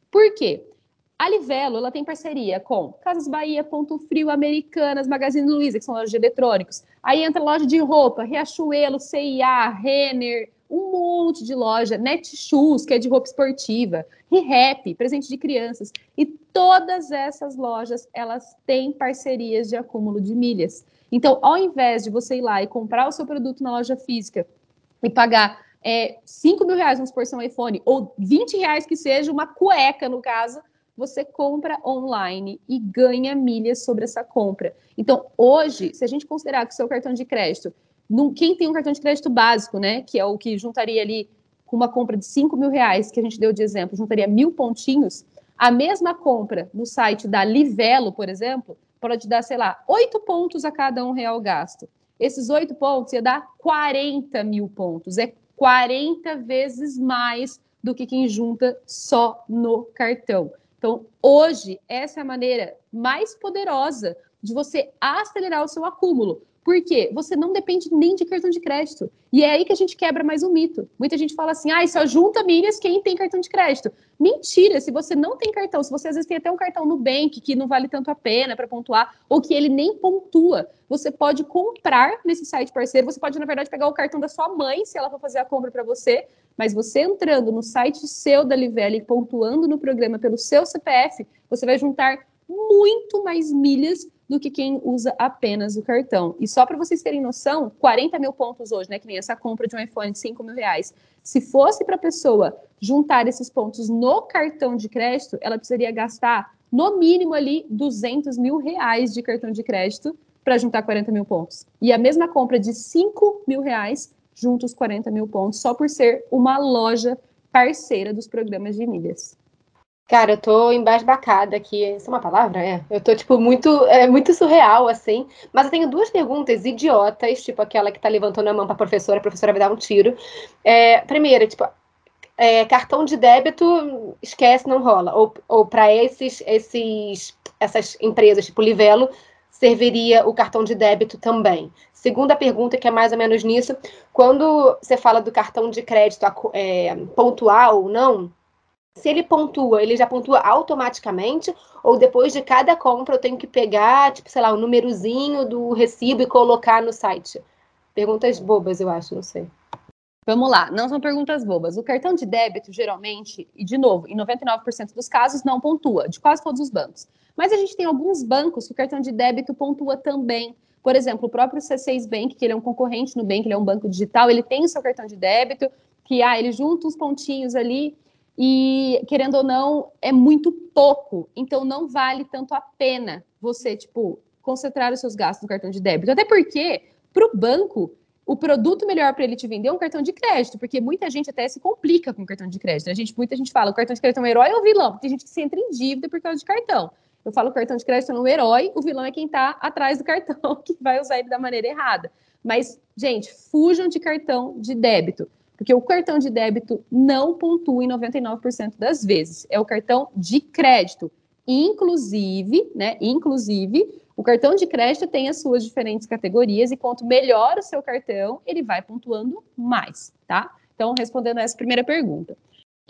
[SPEAKER 3] Por quê? A Livelo, ela tem parceria com Casas Bahia, Ponto Frio, Americanas, Magazine Luiza, que são lojas de eletrônicos. Aí entra loja de roupa, Riachuelo, CIA, Renner, um monte de loja, Netshoes, que é de roupa esportiva, ReHap, presente de crianças. E todas essas lojas, elas têm parcerias de acúmulo de milhas. Então, ao invés de você ir lá e comprar o seu produto na loja física e pagar é, 5 mil reais, vamos por um iPhone, ou 20 reais que seja, uma cueca, no caso, você compra online e ganha milhas sobre essa compra. Então, hoje, se a gente considerar que o seu cartão de crédito, quem tem um cartão de crédito básico, né, que é o que juntaria ali com uma compra de 5 mil reais, que a gente deu de exemplo, juntaria mil pontinhos, a mesma compra no site da Livelo, por exemplo, pode dar, sei lá, oito pontos a cada um real gasto. Esses oito pontos ia dar 40 mil pontos. É 40 vezes mais do que quem junta só no cartão. Então, hoje, essa é a maneira mais poderosa de você acelerar o seu acúmulo. Porque você não depende nem de cartão de crédito. E é aí que a gente quebra mais um mito. Muita gente fala assim: ah, só junta milhas quem tem cartão de crédito. Mentira! Se você não tem cartão, se você às vezes tem até um cartão no Bank que não vale tanto a pena para pontuar, ou que ele nem pontua, você pode comprar nesse site parceiro. Você pode, na verdade, pegar o cartão da sua mãe, se ela for fazer a compra para você. Mas você entrando no site seu da Livelle e pontuando no programa pelo seu CPF, você vai juntar muito mais milhas do que quem usa apenas o cartão. E só para vocês terem noção, 40 mil pontos hoje, né? Que nem essa compra de um iPhone de 5 mil reais. Se fosse para a pessoa juntar esses pontos no cartão de crédito, ela precisaria gastar no mínimo ali 200 mil reais de cartão de crédito para juntar 40 mil pontos. E a mesma compra de 5 mil reais junta os 40 mil pontos, só por ser uma loja parceira dos programas de milhas.
[SPEAKER 1] Cara, eu tô embasbacada aqui. Isso é uma palavra? É. Eu tô, tipo, muito, é, muito surreal, assim. Mas eu tenho duas perguntas idiotas, tipo aquela que tá levantando a mão pra professora, a professora vai dar um tiro. É, primeira, tipo, é, cartão de débito, esquece, não rola. Ou, ou para esses, esses, essas empresas, tipo Livelo, serviria o cartão de débito também. Segunda pergunta, que é mais ou menos nisso, quando você fala do cartão de crédito é, pontual ou não, se ele pontua, ele já pontua automaticamente? Ou depois de cada compra eu tenho que pegar, tipo, sei lá, o um númerozinho do recibo e colocar no site? Perguntas bobas, eu acho, não sei.
[SPEAKER 3] Vamos lá, não são perguntas bobas. O cartão de débito, geralmente, e de novo, em 99% dos casos, não pontua, de quase todos os bancos. Mas a gente tem alguns bancos que o cartão de débito pontua também. Por exemplo, o próprio C6 Bank, que ele é um concorrente no Bank, ele é um banco digital, ele tem o seu cartão de débito, que ah, ele junta os pontinhos ali e, querendo ou não, é muito pouco. Então, não vale tanto a pena você, tipo, concentrar os seus gastos no cartão de débito. Até porque, para o banco, o produto melhor para ele te vender é um cartão de crédito, porque muita gente até se complica com o cartão de crédito. A gente, muita gente fala, o cartão de crédito é um herói ou vilão? Tem gente que se entra em dívida por causa de cartão. Eu falo cartão de crédito é um herói, o vilão é quem está atrás do cartão, que vai usar ele da maneira errada. Mas, gente, fujam de cartão de débito, porque o cartão de débito não pontua em 99% das vezes. É o cartão de crédito. Inclusive, né? Inclusive, o cartão de crédito tem as suas diferentes categorias e quanto melhor o seu cartão, ele vai pontuando mais, tá? Então, respondendo essa primeira pergunta.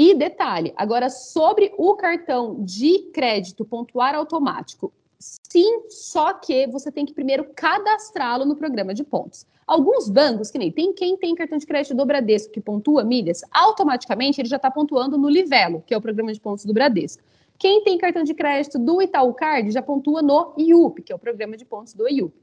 [SPEAKER 3] E detalhe, agora sobre o cartão de crédito pontuar automático. Sim, só que você tem que primeiro cadastrá-lo no programa de pontos. Alguns bancos, que nem tem quem tem cartão de crédito do Bradesco que pontua milhas, automaticamente ele já está pontuando no Livelo, que é o programa de pontos do Bradesco. Quem tem cartão de crédito do Itaú Card já pontua no IUP, que é o programa de pontos do IUP.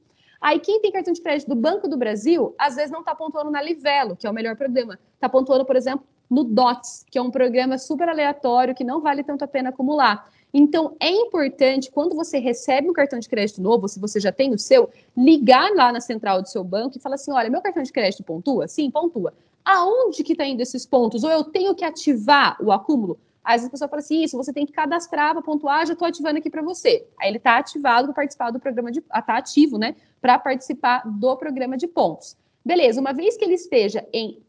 [SPEAKER 3] Aí quem tem cartão de crédito do Banco do Brasil, às vezes não está pontuando na Livelo, que é o melhor programa. Está pontuando, por exemplo, no DOTS, que é um programa super aleatório que não vale tanto a pena acumular. Então, é importante, quando você recebe um cartão de crédito novo, se você já tem o seu, ligar lá na central do seu banco e falar assim: olha, meu cartão de crédito pontua? Sim, pontua. Aonde que está indo esses pontos? Ou eu tenho que ativar o acúmulo? Às vezes a pessoa fala assim: isso, você tem que cadastrar para pontuar, já estou ativando aqui para você. Aí ele está ativado para participar do programa de. Está ativo, né? Para participar do programa de pontos. Beleza, uma vez que ele esteja em.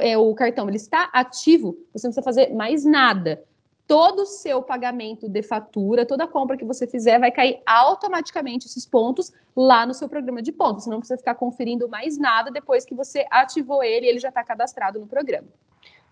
[SPEAKER 3] É, o cartão ele está ativo, você não precisa fazer mais nada. Todo o seu pagamento de fatura, toda compra que você fizer, vai cair automaticamente esses pontos lá no seu programa de pontos. Você não precisa ficar conferindo mais nada depois que você ativou ele ele já está cadastrado no programa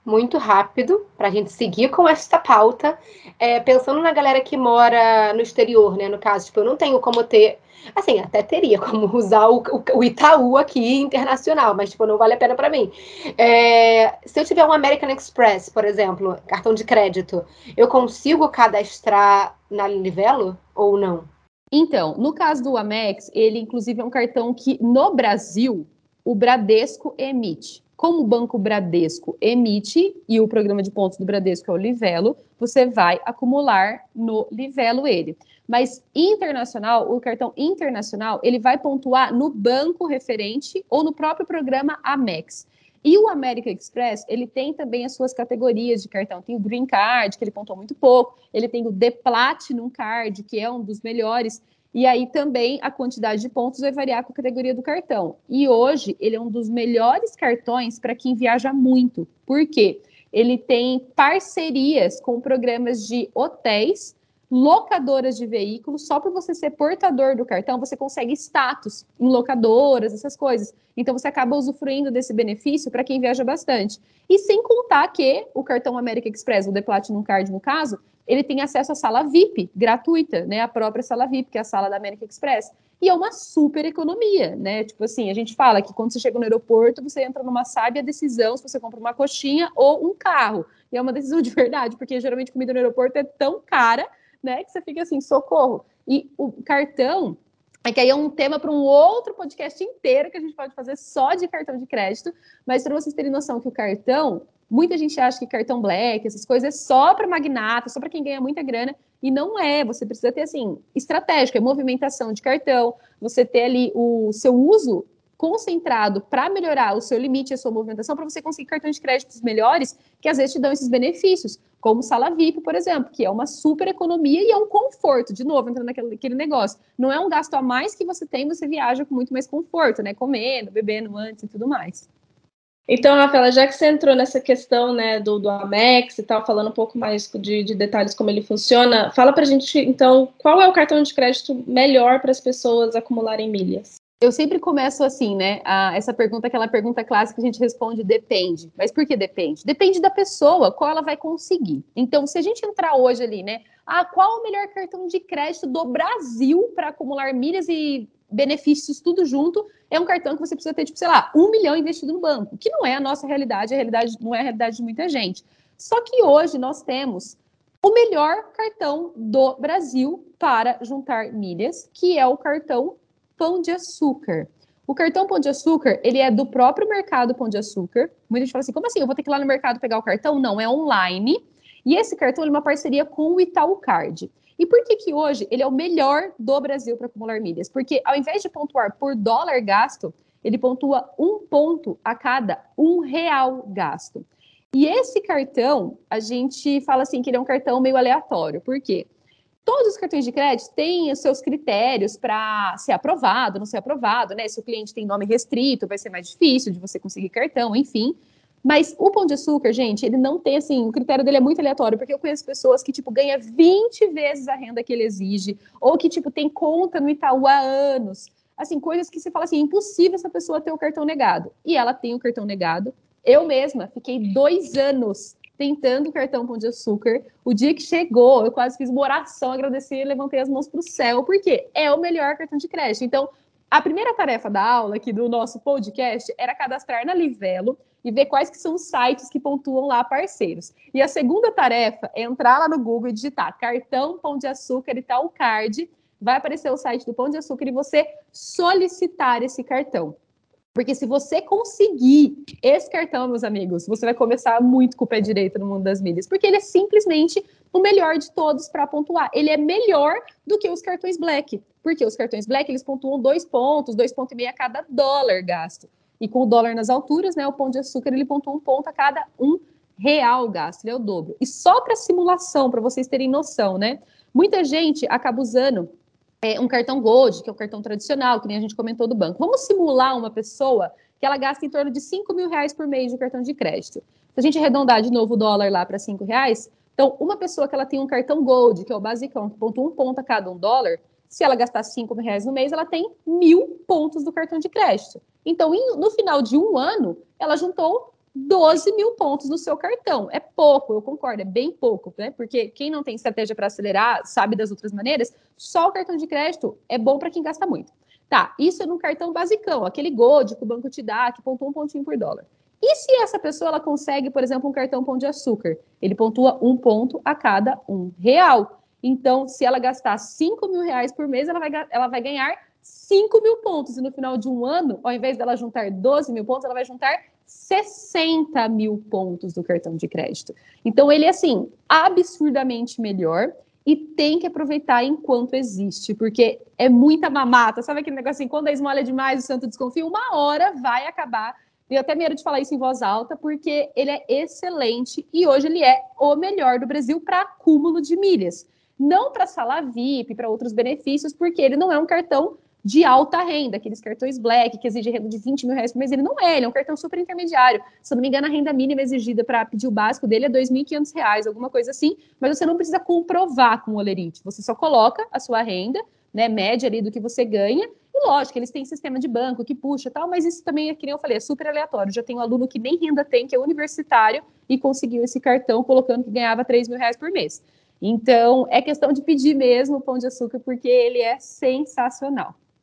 [SPEAKER 1] muito rápido para a gente seguir com esta pauta, é, pensando na galera que mora no exterior, né? No caso, tipo, eu não tenho como ter, assim, até teria como usar o, o, Itaú aqui internacional, mas tipo, não vale a pena para mim. É, se eu tiver um American Express, por exemplo, cartão de crédito, eu consigo cadastrar na Livelo ou não?
[SPEAKER 3] Então, no caso do Amex, ele inclusive é um cartão que no Brasil o Bradesco emite como o Banco Bradesco emite, e o programa de pontos do Bradesco é o Livelo, você vai acumular no Livelo ele. Mas internacional, o cartão internacional, ele vai pontuar no banco referente ou no próprio programa Amex. E o American Express, ele tem também as suas categorias de cartão. Tem o Green Card, que ele pontuou muito pouco. Ele tem o The Platinum Card, que é um dos melhores. E aí também a quantidade de pontos vai variar com a categoria do cartão. E hoje ele é um dos melhores cartões para quem viaja muito. Por quê? Ele tem parcerias com programas de hotéis, locadoras de veículos. Só por você ser portador do cartão, você consegue status em locadoras, essas coisas. Então você acaba usufruindo desse benefício para quem viaja bastante. E sem contar que o cartão American Express, o The Platinum Card no caso, ele tem acesso à sala VIP, gratuita, né? A própria sala VIP, que é a sala da American Express. E é uma super economia, né? Tipo assim, a gente fala que quando você chega no aeroporto, você entra numa sábia decisão se você compra uma coxinha ou um carro. E é uma decisão de verdade, porque geralmente comida no aeroporto é tão cara, né? Que você fica assim, socorro. E o cartão, é que aí é um tema para um outro podcast inteiro que a gente pode fazer só de cartão de crédito, mas para vocês terem noção que o cartão, Muita gente acha que cartão black, essas coisas, é só para magnata, só para quem ganha muita grana, e não é. Você precisa ter, assim, estratégica, é movimentação de cartão, você ter ali o seu uso concentrado para melhorar o seu limite, a sua movimentação, para você conseguir cartões de créditos melhores, que às vezes te dão esses benefícios, como sala VIP, por exemplo, que é uma super economia e é um conforto, de novo, entrando naquele, naquele negócio. Não é um gasto a mais que você tem, você viaja com muito mais conforto, né? Comendo, bebendo antes e tudo mais.
[SPEAKER 2] Então, Rafaela, já que você entrou nessa questão né, do, do Amex e tal, falando um pouco mais de, de detalhes como ele funciona, fala para a gente, então, qual é o cartão de crédito melhor para as pessoas acumularem milhas?
[SPEAKER 3] Eu sempre começo assim, né? A, essa pergunta, aquela pergunta clássica que a gente responde depende. Mas por que depende? Depende da pessoa, qual ela vai conseguir. Então, se a gente entrar hoje ali, né? Ah, qual o melhor cartão de crédito do Brasil para acumular milhas e benefícios tudo junto, é um cartão que você precisa ter, tipo, sei lá, um milhão investido no banco, que não é a nossa realidade, a realidade não é a realidade de muita gente. Só que hoje nós temos o melhor cartão do Brasil para juntar milhas, que é o cartão Pão de Açúcar. O cartão Pão de Açúcar, ele é do próprio mercado Pão de Açúcar. Muita gente fala assim, como assim? Eu vou ter que ir lá no mercado pegar o cartão? Não, é online. E esse cartão é uma parceria com o Itaú Card. E por que que hoje ele é o melhor do Brasil para acumular milhas? Porque ao invés de pontuar por dólar gasto, ele pontua um ponto a cada um real gasto. E esse cartão, a gente fala assim que ele é um cartão meio aleatório. Por quê? Todos os cartões de crédito têm os seus critérios para ser aprovado, não ser aprovado, né? Se o cliente tem nome restrito, vai ser mais difícil de você conseguir cartão, enfim. Mas o pão de açúcar, gente, ele não tem assim, o critério dele é muito aleatório, porque eu conheço pessoas que, tipo, ganha 20 vezes a renda que ele exige, ou que, tipo, tem conta no Itaú há anos. Assim, coisas que você fala assim, é impossível essa pessoa ter o cartão negado. E ela tem o cartão negado. Eu mesma fiquei dois anos tentando o cartão Pão de Açúcar. O dia que chegou, eu quase fiz uma oração, agradeci e levantei as mãos para o céu, porque é o melhor cartão de crédito. Então, a primeira tarefa da aula aqui do nosso podcast era cadastrar na Livelo e ver quais que são os sites que pontuam lá parceiros. E a segunda tarefa é entrar lá no Google e digitar cartão Pão de Açúcar e tal card. Vai aparecer o site do Pão de Açúcar e você solicitar esse cartão. Porque se você conseguir esse cartão, meus amigos, você vai começar muito com o pé direito no mundo das milhas, porque ele é simplesmente o melhor de todos para pontuar. Ele é melhor do que os cartões Black, porque os cartões Black eles pontuam dois pontos, dois pontos e meio a cada dólar gasto. E com o dólar nas alturas, né, o pão de açúcar ele pontua um ponto a cada um real gasto, ele é o dobro. E só para simulação, para vocês terem noção, né? Muita gente acaba usando é, um cartão Gold, que é o cartão tradicional, que nem a gente comentou do banco. Vamos simular uma pessoa que ela gasta em torno de 5 mil reais por mês de cartão de crédito. Se a gente arredondar de novo o dólar lá para 5 reais, então uma pessoa que ela tem um cartão Gold, que é o basicão, que pontua um ponto a cada um dólar, se ela gastar 5 mil reais no mês, ela tem mil pontos do cartão de crédito. Então, no final de um ano, ela juntou 12 mil pontos no seu cartão. É pouco, eu concordo, é bem pouco, né? Porque quem não tem estratégia para acelerar, sabe das outras maneiras, só o cartão de crédito é bom para quem gasta muito. Tá, isso é no cartão basicão, aquele Gold que o banco te dá, que pontua um pontinho por dólar. E se essa pessoa ela consegue, por exemplo, um cartão pão de açúcar? Ele pontua um ponto a cada um real. Então, se ela gastar 5 mil reais por mês, ela vai, ela vai ganhar 5 mil pontos. E no final de um ano, ao invés dela juntar 12 mil pontos, ela vai juntar 60 mil pontos do cartão de crédito. Então, ele é, assim, absurdamente melhor e tem que aproveitar enquanto existe, porque é muita mamata. Sabe aquele negócio assim, quando a esmola é demais, o santo desconfia, uma hora vai acabar. Tenho até medo de falar isso em voz alta, porque ele é excelente e hoje ele é o melhor do Brasil para acúmulo de milhas. Não para sala VIP, para outros benefícios, porque ele não é um cartão de alta renda, aqueles cartões black que exigem renda de 20 mil reais por mês, ele não é, ele é um cartão super intermediário. Se eu não me engano, a renda mínima exigida para pedir o básico dele é R$ 2.500, alguma coisa assim, mas você não precisa comprovar com o Olerite, você só coloca a sua renda, né, média ali do que você ganha, e lógico, eles têm sistema de banco que puxa tal, mas isso também, é, que nem eu falei, é super aleatório. Já tem um aluno que nem renda tem, que é universitário, e conseguiu esse cartão colocando que ganhava 3 mil reais por mês. Então, é questão de pedir mesmo o pão de açúcar, porque ele é sensacional.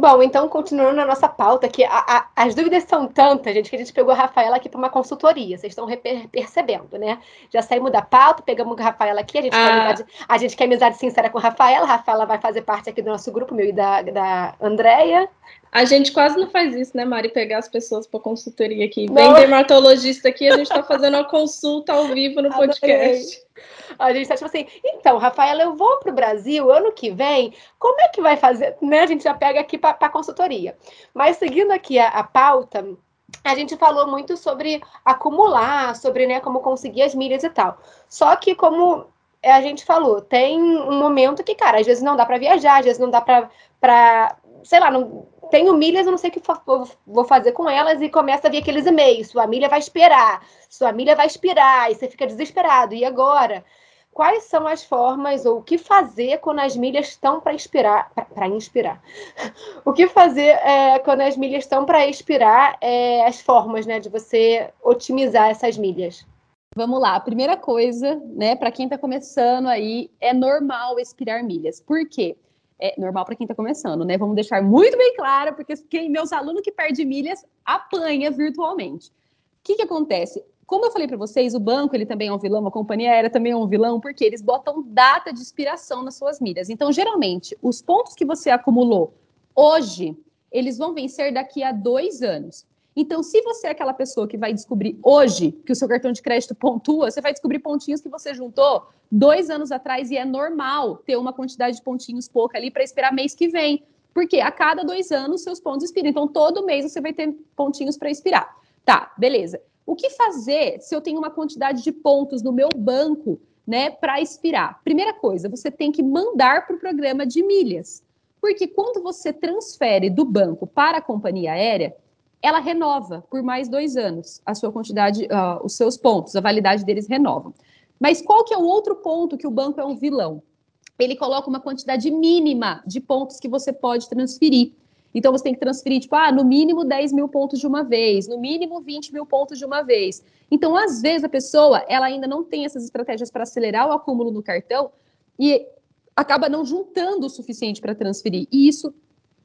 [SPEAKER 1] Bom, então, continuando a nossa pauta, que a, a, as dúvidas são tantas, gente, que a gente pegou a Rafaela aqui para uma consultoria. Vocês estão percebendo, né? Já saímos da pauta, pegamos a Rafaela aqui, a gente, ah. quer amizade, a gente quer amizade sincera com a Rafaela. A Rafaela vai fazer parte aqui do nosso grupo, meu e da, da Andréia.
[SPEAKER 2] A gente quase não faz isso, né, Mari? Pegar as pessoas para consultoria aqui. Vem dermatologista aqui, a gente está fazendo uma consulta ao vivo no podcast.
[SPEAKER 1] A gente está tipo assim, então, Rafaela, eu vou para o Brasil ano que vem, como é que vai fazer? Né? A gente já pega aqui para a consultoria. Mas seguindo aqui a, a pauta, a gente falou muito sobre acumular, sobre né, como conseguir as milhas e tal. Só que, como a gente falou, tem um momento que, cara, às vezes não dá para viajar, às vezes não dá para, sei lá, não, tenho milhas, eu não sei o que vou fazer com elas, e começa a vir aqueles e-mails, sua milha vai esperar, sua milha vai expirar, e você fica desesperado, e agora? Quais são as formas, ou o que fazer quando as milhas estão para expirar, para inspirar? o que fazer é, quando as milhas estão para expirar, é, as formas, né, de você otimizar essas milhas?
[SPEAKER 3] Vamos lá, a primeira coisa, né, para quem está começando aí, é normal expirar milhas. Por quê? é normal para quem está começando, né? Vamos deixar muito bem claro, porque quem, meus alunos que perdem milhas apanha virtualmente. O que, que acontece? Como eu falei para vocês, o banco ele também é um vilão, a companhia aérea também é um vilão, porque eles botam data de expiração nas suas milhas. Então, geralmente, os pontos que você acumulou hoje, eles vão vencer daqui a dois anos. Então, se você é aquela pessoa que vai descobrir hoje que o seu cartão de crédito pontua, você vai descobrir pontinhos que você juntou dois anos atrás e é normal ter uma quantidade de pontinhos pouca ali para esperar mês que vem. Porque a cada dois anos seus pontos expiram. Então, todo mês você vai ter pontinhos para expirar. Tá, beleza. O que fazer se eu tenho uma quantidade de pontos no meu banco, né, para expirar? Primeira coisa, você tem que mandar para o programa de milhas. Porque quando você transfere do banco para a companhia aérea, ela renova por mais dois anos a sua quantidade, uh, os seus pontos, a validade deles renova. Mas qual que é o outro ponto que o banco é um vilão? Ele coloca uma quantidade mínima de pontos que você pode transferir. Então você tem que transferir, tipo, ah, no mínimo 10 mil pontos de uma vez, no mínimo 20 mil pontos de uma vez. Então, às vezes, a pessoa ela ainda não tem essas estratégias para acelerar o acúmulo no cartão e acaba não juntando o suficiente para transferir. E isso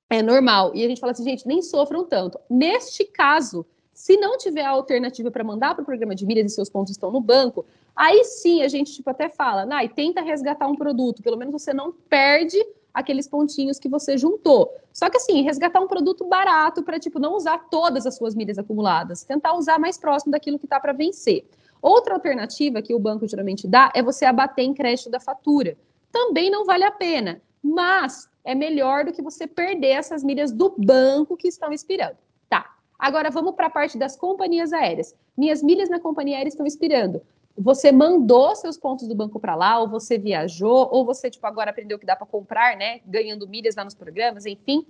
[SPEAKER 3] é normal. E a gente fala assim, gente, nem sofram tanto. Neste caso, se não tiver a alternativa para mandar para o programa de milhas e seus pontos estão no banco, aí sim a gente tipo, até fala, Nai, tenta resgatar um produto, pelo menos você não perde aqueles pontinhos que você juntou. Só que assim, resgatar um produto barato para tipo não usar todas as suas milhas acumuladas, tentar usar mais próximo daquilo que está para vencer. Outra alternativa que o banco geralmente dá é você abater em crédito da fatura. Também não vale a pena, mas é melhor do que você perder essas milhas do banco que estão expirando. Tá. Agora vamos para a parte das companhias aéreas. Minhas milhas na companhia aérea estão expirando. Você mandou seus pontos do banco para lá, ou você viajou, ou você tipo agora aprendeu que dá para comprar, né? Ganhando milhas lá nos programas, enfim.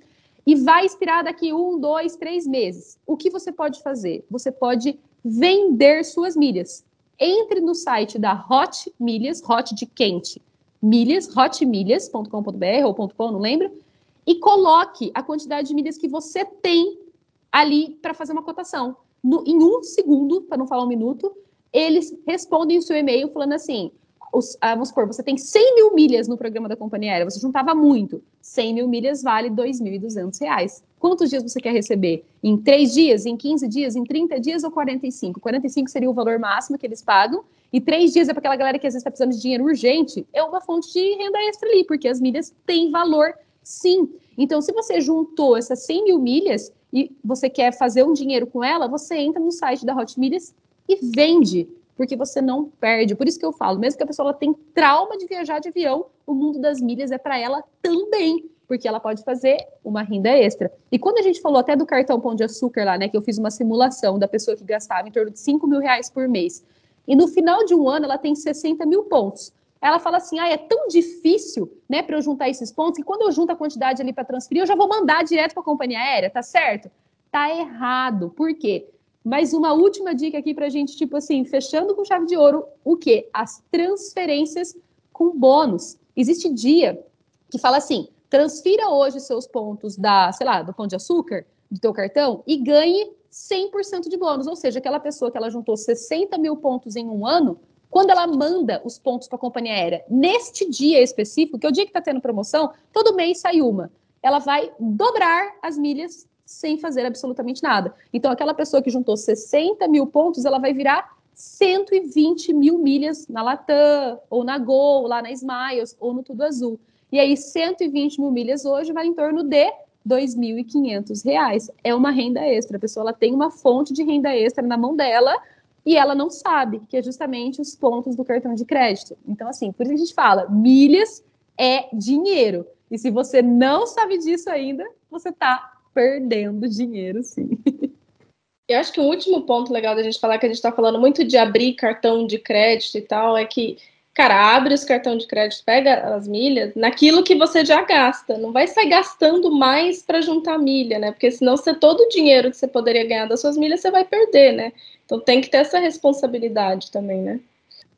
[SPEAKER 3] E vai expirar daqui um, dois, três meses. O que você pode fazer? Você pode vender suas milhas. Entre no site da Hot Milhas, Hot de quente, milhas, hotmilhas.com.br ou .com, não lembro, e coloque a quantidade de milhas que você tem ali para fazer uma cotação. No, em um segundo, para não falar um minuto, eles respondem o seu e-mail falando assim: os, ah, vamos supor, você tem 100 mil milhas no programa da companhia aérea, você juntava muito. 100 mil milhas vale R$ 2.200. Quantos dias você quer receber? Em 3 dias, em 15 dias, em 30 dias ou 45? 45 seria o valor máximo que eles pagam, e 3 dias é para aquela galera que às vezes está precisando de dinheiro urgente, é uma fonte de renda extra ali, porque as milhas têm valor sim. Então, se você juntou essas 100 mil milhas e você quer fazer um dinheiro com ela, você entra no site da Hot Milhas e vende porque você não perde. Por isso que eu falo, mesmo que a pessoa tenha trauma de viajar de avião, o mundo das milhas é para ela também, porque ela pode fazer uma renda extra. E quando a gente falou até do cartão Pão de Açúcar lá, né, que eu fiz uma simulação da pessoa que gastava em torno de 5 mil reais por mês, e no final de um ano ela tem 60 mil pontos. Ela fala assim: ah, é tão difícil, né, para eu juntar esses pontos, que quando eu junto a quantidade ali para transferir, eu já vou mandar direto para a companhia aérea, tá certo? Tá errado. Por quê? Mas uma última dica aqui para a gente, tipo assim, fechando com chave de ouro, o quê? As transferências com bônus. Existe dia que fala assim, transfira hoje seus pontos da, sei lá, do pão de açúcar, do teu cartão, e ganhe 100% de bônus. Ou seja, aquela pessoa que ela juntou 60 mil pontos em um ano, quando ela manda os pontos para a companhia aérea, neste dia específico, que é o dia que está tendo promoção, todo mês sai uma. Ela vai dobrar as milhas sem fazer absolutamente nada. Então, aquela pessoa que juntou 60 mil pontos, ela vai virar 120 mil milhas na Latam, ou na Gol, lá na Smiles, ou no Tudo Azul. E aí, 120 mil milhas hoje vai em torno de R$ 2.500. É uma renda extra. A pessoa ela tem uma fonte de renda extra na mão dela e ela não sabe, que é justamente os pontos do cartão de crédito. Então, assim, por isso que a gente fala, milhas é dinheiro. E se você não sabe disso ainda, você está perdendo dinheiro, sim.
[SPEAKER 2] Eu acho que o último ponto legal da gente falar, que a gente está falando muito de abrir cartão de crédito e tal, é que, cara, abre os cartão de crédito, pega as milhas naquilo que você já gasta. Não vai sair gastando mais para juntar milha, né? Porque senão você, todo o dinheiro que você poderia ganhar das suas milhas, você vai perder, né? Então tem que ter essa responsabilidade também, né?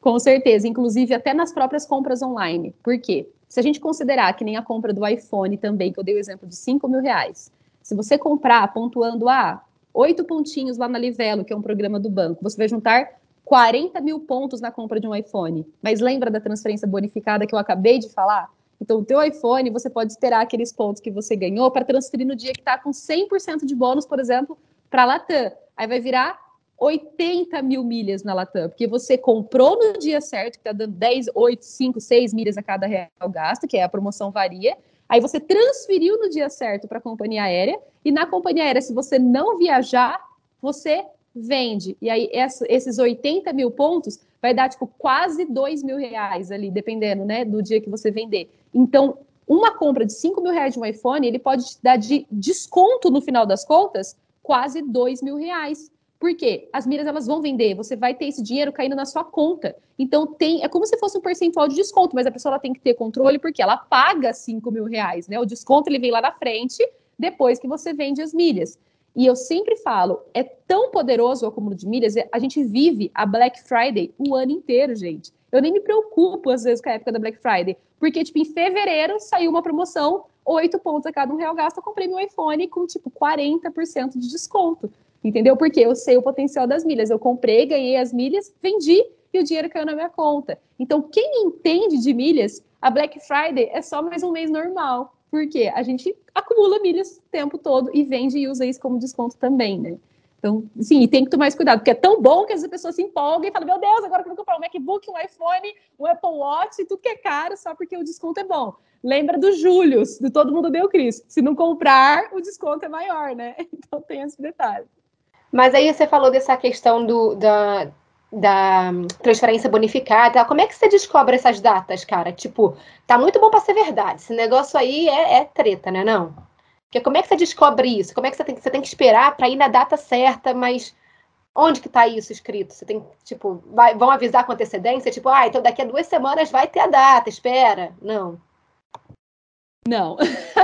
[SPEAKER 3] Com certeza, inclusive até nas próprias compras online. Por quê? Se a gente considerar que nem a compra do iPhone também, que eu dei o exemplo de 5 mil reais, se você comprar pontuando ah, oito pontinhos lá na Livelo, que é um programa do banco, você vai juntar 40 mil pontos na compra de um iPhone. Mas lembra da transferência bonificada que eu acabei de falar? Então, o teu iPhone, você pode esperar aqueles pontos que você ganhou para transferir no dia que está com 100% de bônus, por exemplo, para a Latam. Aí vai virar 80 mil milhas na Latam, porque você comprou no dia certo, que está dando 10, 8, 5, 6 milhas a cada real gasto, que é a promoção varia, Aí você transferiu no dia certo para a companhia aérea, e na companhia aérea, se você não viajar, você vende. E aí, esses 80 mil pontos vai dar, tipo, quase 2 mil reais ali, dependendo, né, do dia que você vender. Então, uma compra de 5 mil reais de um iPhone, ele pode te dar de desconto no final das contas quase 2 mil reais. Por quê? As milhas elas vão vender, você vai ter esse dinheiro caindo na sua conta. Então tem, é como se fosse um percentual de desconto, mas a pessoa ela tem que ter controle porque ela paga 5 mil reais, né? O desconto ele vem lá na frente depois que você vende as milhas. E eu sempre falo, é tão poderoso o acúmulo de milhas, a gente vive a Black Friday o ano inteiro, gente. Eu nem me preocupo, às vezes, com a época da Black Friday, porque, tipo, em fevereiro saiu uma promoção, oito pontos a cada um real gasto, eu comprei meu iPhone com, tipo, 40% de desconto, entendeu? Porque eu sei o potencial das milhas. Eu comprei, ganhei as milhas, vendi e o dinheiro caiu na minha conta. Então, quem entende de milhas, a Black Friday é só mais um mês normal. Porque a gente acumula milhas o tempo todo e vende e usa isso como desconto também, né? Então, sim, tem que tomar mais cuidado, porque é tão bom que as pessoas se empolgam e falam: Meu Deus, agora eu vou comprar um MacBook, um iPhone, um Apple Watch, tudo que é caro só porque o desconto é bom. Lembra do Július, do Todo Mundo Deu Cris. Se não comprar, o desconto é maior, né? Então tem esse detalhe.
[SPEAKER 1] Mas aí você falou dessa questão do, da, da transferência bonificada. Como é que você descobre essas datas, cara? Tipo, tá muito bom para ser verdade. Esse negócio aí é, é, treta, né? Não. Porque como é que você descobre isso? Como é que você tem, você tem que esperar para ir na data certa, mas onde que tá isso escrito? Você tem, tipo, vai, vão avisar com antecedência? Tipo, ah, então daqui a duas semanas vai ter a data, espera. Não.
[SPEAKER 3] Não.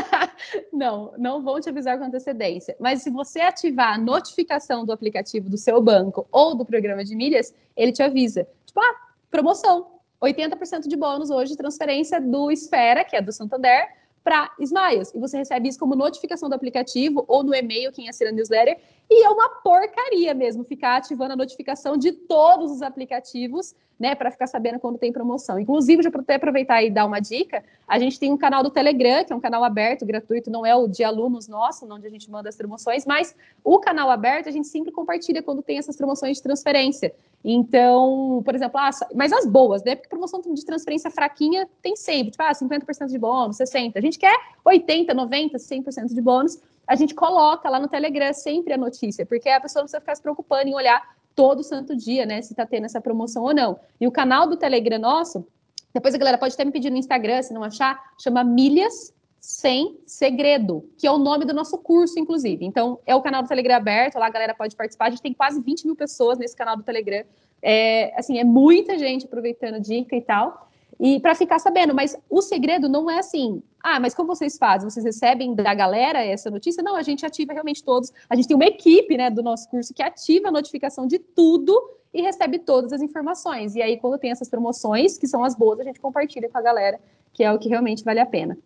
[SPEAKER 3] não, não vão te avisar com antecedência. Mas se você ativar a notificação do aplicativo do seu banco ou do programa de milhas, ele te avisa. Tipo, ah, promoção. 80% de bônus hoje, transferência do Esfera, que é do Santander, para Smiles. E você recebe isso como notificação do aplicativo ou no e-mail, quem assina a newsletter. E é uma porcaria mesmo ficar ativando a notificação de todos os aplicativos, né, para ficar sabendo quando tem promoção. Inclusive, já para até aproveitar e dar uma dica, a gente tem um canal do Telegram, que é um canal aberto, gratuito, não é o de alunos nosso, onde a gente manda as promoções, mas o canal aberto a gente sempre compartilha quando tem essas promoções de transferência. Então, por exemplo, ah, mas as boas, né? Porque promoção de transferência fraquinha tem sempre, tipo, ah, 50% de bônus, 60%. A gente quer 80%, 90%, 100% de bônus a gente coloca lá no Telegram sempre a notícia, porque a pessoa não precisa ficar se preocupando em olhar todo santo dia, né, se tá tendo essa promoção ou não. E o canal do Telegram nosso, depois a galera pode até me pedir no Instagram, se não achar, chama Milhas Sem Segredo, que é o nome do nosso curso, inclusive. Então, é o canal do Telegram aberto, lá a galera pode participar. A gente tem quase 20 mil pessoas nesse canal do Telegram. É, assim, é muita gente aproveitando dica e tal. E para ficar sabendo, mas o segredo não é assim, ah, mas como vocês fazem? Vocês recebem da galera essa notícia? Não, a gente ativa realmente todos. A gente tem uma equipe, né, do nosso curso que ativa a notificação de tudo e recebe todas as informações. E aí, quando tem essas promoções, que são as boas, a gente compartilha com a galera, que é o que realmente vale a pena.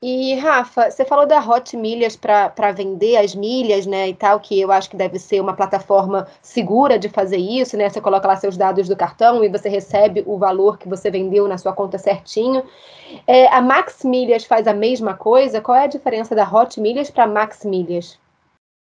[SPEAKER 1] E, Rafa, você falou da Hot Milhas para vender as milhas, né, e tal, que eu acho que deve ser uma plataforma segura de fazer isso, né? Você coloca lá seus dados do cartão e você recebe o valor que você vendeu na sua conta certinho. É, a Max Milhas faz a mesma coisa? Qual é a diferença da Hot Milhas para Max Milhas?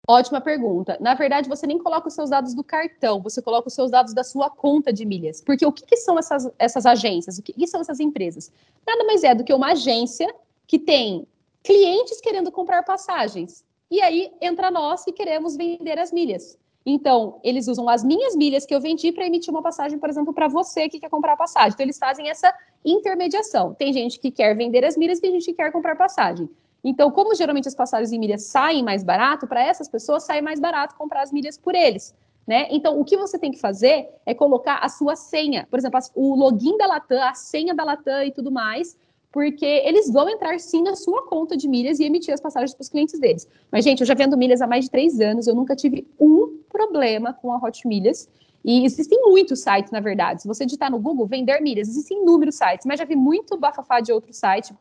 [SPEAKER 3] Ótima pergunta. Na verdade, você nem coloca os seus dados do cartão, você coloca os seus dados da sua conta de milhas. Porque o que, que são essas, essas agências? O que, que são essas empresas? Nada mais é do que uma agência que tem clientes querendo comprar passagens. E aí entra nós que queremos vender as milhas. Então, eles usam as minhas milhas que eu vendi para emitir uma passagem, por exemplo, para você que quer comprar passagem. Então, eles fazem essa intermediação. Tem gente que quer vender as milhas, tem gente que quer comprar passagem. Então, como geralmente as passagens em milhas saem mais barato, para essas pessoas sai mais barato comprar as milhas por eles. Né? Então, o que você tem que fazer é colocar a sua senha, por exemplo, o login da Latam, a senha da Latam e tudo mais, porque eles vão entrar sim na sua conta de milhas e emitir as passagens para os clientes deles. Mas, gente, eu já vendo milhas há mais de três anos, eu nunca tive um problema com a Hot Milhas. E existem muitos sites, na verdade. Se você digitar no Google, vender milhas, existem inúmeros sites, mas já vi muito bafafá de outro site.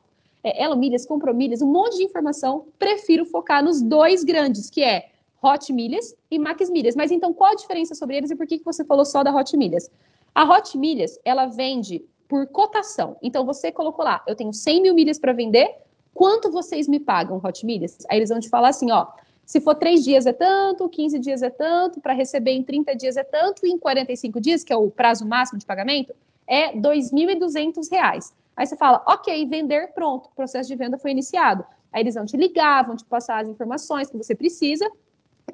[SPEAKER 3] É, Elo Milhas, Comprou Milhas, um monte de informação. Prefiro focar nos dois grandes, que é Hot Milhas e Max Milhas. Mas então, qual a diferença sobre eles e por que, que você falou só da Hot Milhas? A Hot Milhas, ela vende por cotação. Então, você colocou lá, eu tenho 100 mil milhas para vender, quanto vocês me pagam, Hot Milhas? Aí eles vão te falar assim, ó, se for três dias é tanto, 15 dias é tanto, para receber em 30 dias é tanto, e em 45 dias, que é o prazo máximo de pagamento, é R$ 2.200. Aí você fala, ok, vender, pronto, o processo de venda foi iniciado. Aí eles vão te ligar, vão te passar as informações que você precisa,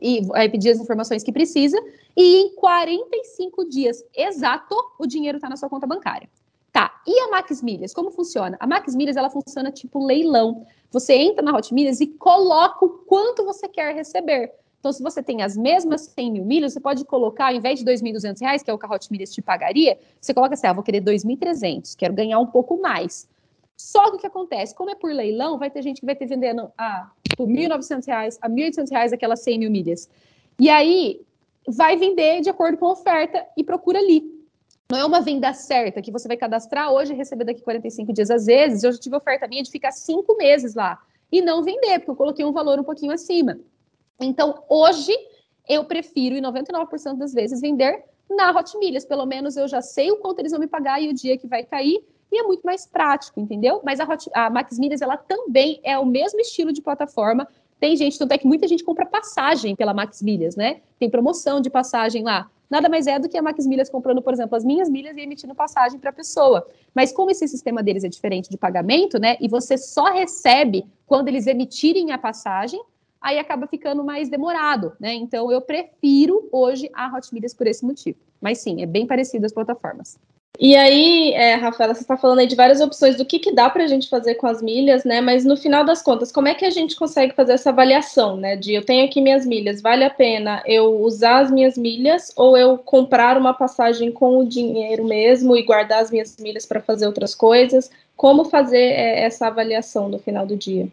[SPEAKER 3] e aí pedir as informações que precisa, e em 45 dias exato, o dinheiro está na sua conta bancária. Tá, e a Max Milhas, como funciona? A Max Milhas, ela funciona tipo leilão. Você entra na Hot Milhas e coloca o quanto você quer receber. Então, se você tem as mesmas 100 mil milhas, você pode colocar, ao invés de 2.200 reais, que é o que a Hot Milhas te pagaria, você coloca assim, ah, vou querer 2.300, quero ganhar um pouco mais. Só que o que acontece? Como é por leilão, vai ter gente que vai ter vendendo a, por 1.900 reais, a 1.800 reais aquelas 100 mil milhas. E aí, vai vender de acordo com a oferta e procura ali. Não é uma venda certa que você vai cadastrar hoje e receber daqui 45 dias. Às vezes, eu já tive oferta minha de ficar cinco meses lá e não vender, porque eu coloquei um valor um pouquinho acima. Então, hoje, eu prefiro, em 99% das vezes, vender na Hot. Pelo menos eu já sei o quanto eles vão me pagar e o dia que vai cair. E é muito mais prático, entendeu? Mas a, Hot, a Max Milhas, ela também é o mesmo estilo de plataforma. Tem gente, tanto é que muita gente compra passagem pela Max Milhas, né? Tem promoção de passagem lá nada mais é do que a Max Milhas comprando, por exemplo, as minhas milhas e emitindo passagem para a pessoa. Mas como esse sistema deles é diferente de pagamento, né? E você só recebe quando eles emitirem a passagem, aí acaba ficando mais demorado, né? Então eu prefiro hoje a Hot Milhas por esse motivo. Mas sim, é bem parecido as plataformas.
[SPEAKER 2] E aí, é, Rafaela, você está falando aí de várias opções do que, que dá para a gente fazer com as milhas, né? Mas no final das contas, como é que a gente consegue fazer essa avaliação, né? De eu tenho aqui minhas milhas, vale a pena eu usar as minhas milhas ou eu comprar uma passagem com o dinheiro mesmo e guardar as minhas milhas para fazer outras coisas? Como fazer é, essa avaliação no final do dia?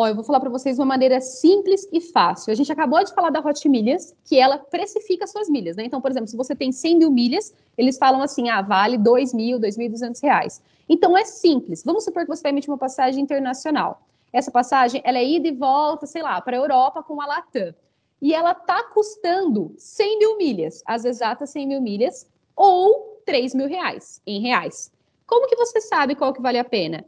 [SPEAKER 3] Ó, eu vou falar para vocês uma maneira simples e fácil. A gente acabou de falar da Hot Milhas, que ela precifica suas milhas, né? Então, por exemplo, se você tem 100 mil milhas, eles falam assim, ah, vale 2 mil, 2.200 reais. Então, é simples. Vamos supor que você vai emitir uma passagem internacional. Essa passagem, ela é ida e volta, sei lá, para a Europa com a Latam. E ela tá custando 100 mil milhas, as exatas 100 mil milhas, ou 3 mil reais, em reais. Como que você sabe qual que vale a pena?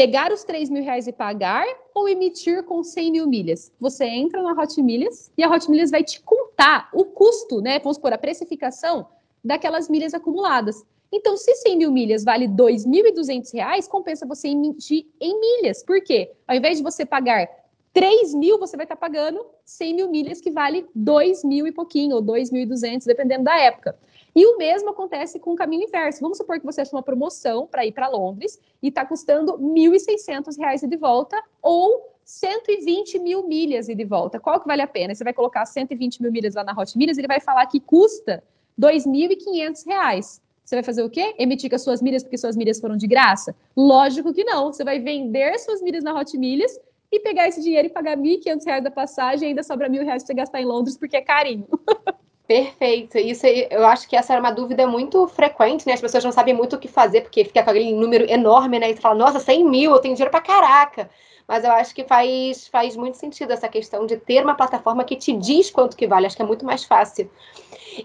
[SPEAKER 3] Pegar os 3 mil reais e pagar ou emitir com 100 mil milhas? Você entra na Hot Milhas e a Hot Milhas vai te contar o custo, né? Vamos supor, a precificação daquelas milhas acumuladas. Então, se 100 mil milhas vale 2.200 reais, compensa você emitir em milhas. Por quê? Ao invés de você pagar 3 mil, você vai estar pagando 100 mil milhas, que vale 2 mil e pouquinho, ou 2.200, dependendo da época. E o mesmo acontece com o caminho inverso. Vamos supor que você achou uma promoção para ir para Londres e está custando R$ 1.600 de volta ou 120 mil milhas e de volta. Qual que vale a pena? Você vai colocar 120 mil milhas lá na Hot Milhas, ele vai falar que custa R$ 2.500. Você vai fazer o quê? Emitir com as suas milhas porque suas milhas foram de graça? Lógico que não. Você vai vender suas milhas na Hot Milhas e pegar esse dinheiro e pagar R$ 1.500 da passagem ainda sobra R$ 1.000 para você gastar em Londres porque é carinho.
[SPEAKER 1] Perfeito. Isso eu acho que essa era uma dúvida muito frequente, né? As pessoas não sabem muito o que fazer, porque fica com aquele número enorme, né? E você fala, nossa, 100 mil, eu tenho dinheiro pra caraca. Mas eu acho que faz, faz muito sentido essa questão de ter uma plataforma que te diz quanto que vale. Acho que é muito mais fácil.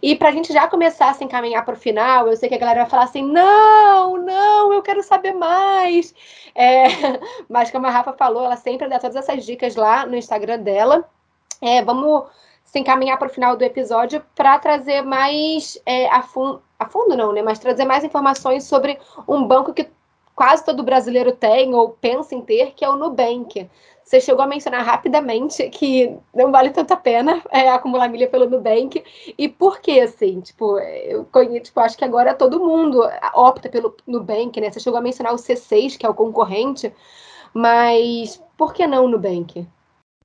[SPEAKER 1] E para a gente já começar a se encaminhar para o final, eu sei que a galera vai falar assim: não, não, eu quero saber mais. É, mas como a Rafa falou, ela sempre dá todas essas dicas lá no Instagram dela. É, vamos se encaminhar para o final do episódio para trazer mais é, a, fundo, a fundo, não, né? Mas trazer mais informações sobre um banco que quase todo brasileiro tem ou pensa em ter, que é o Nubank. Você chegou a mencionar rapidamente que não vale tanto a pena é, acumular milha pelo Nubank. E por que, assim? Tipo, eu conheço, tipo, acho que agora todo mundo opta pelo Nubank, né? Você chegou a mencionar o C6, que é o concorrente, mas por que não o Nubank?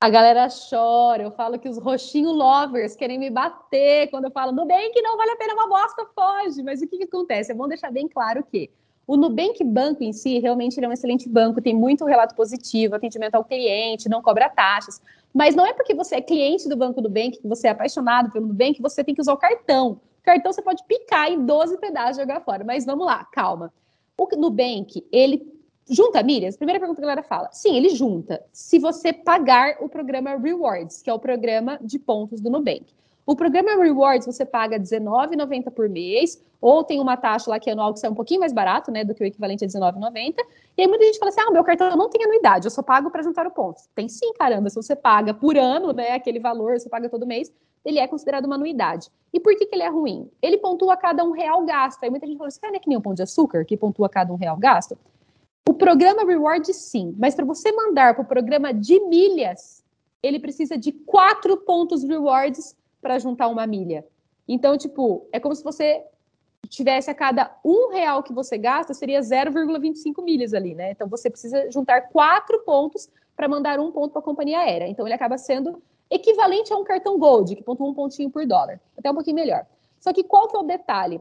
[SPEAKER 3] A galera chora, eu falo que os roxinho lovers querem me bater quando eu falo Nubank não vale a pena uma bosta, foge. Mas o que, que acontece? É bom deixar bem claro que o Nubank Banco em si, realmente é um excelente banco, tem muito relato positivo, atendimento ao cliente, não cobra taxas. Mas não é porque você é cliente do Banco Nubank, que você é apaixonado pelo Nubank, que você tem que usar o cartão. O cartão você pode picar em 12 pedaços e jogar fora. Mas vamos lá, calma. O Nubank, ele Junta milhas? Primeira pergunta que a galera fala. Sim, ele junta. Se você pagar o programa Rewards, que é o programa de pontos do Nubank. O programa Rewards você paga R$19,90 por mês, ou tem uma taxa lá que é anual que sai um pouquinho mais barato, né, do que o equivalente a R$19,90. E aí muita gente fala assim: ah, meu cartão não tem anuidade, eu só pago para juntar o ponto. Tem sim, caramba, se você paga por ano, né, aquele valor, você paga todo mês, ele é considerado uma anuidade. E por que, que ele é ruim? Ele pontua cada um real gasto. Aí muita gente fala assim: ah, não é que nem o pão de açúcar, que pontua cada um real gasto? O programa Reward, sim, mas para você mandar para o programa de milhas, ele precisa de quatro pontos rewards para juntar uma milha. Então, tipo, é como se você tivesse a cada um real que você gasta, seria 0,25 milhas ali, né? Então, você precisa juntar quatro pontos para mandar um ponto para a companhia aérea. Então, ele acaba sendo equivalente a um cartão Gold, que pontua um pontinho por dólar. Até um pouquinho melhor. Só que qual que é o detalhe?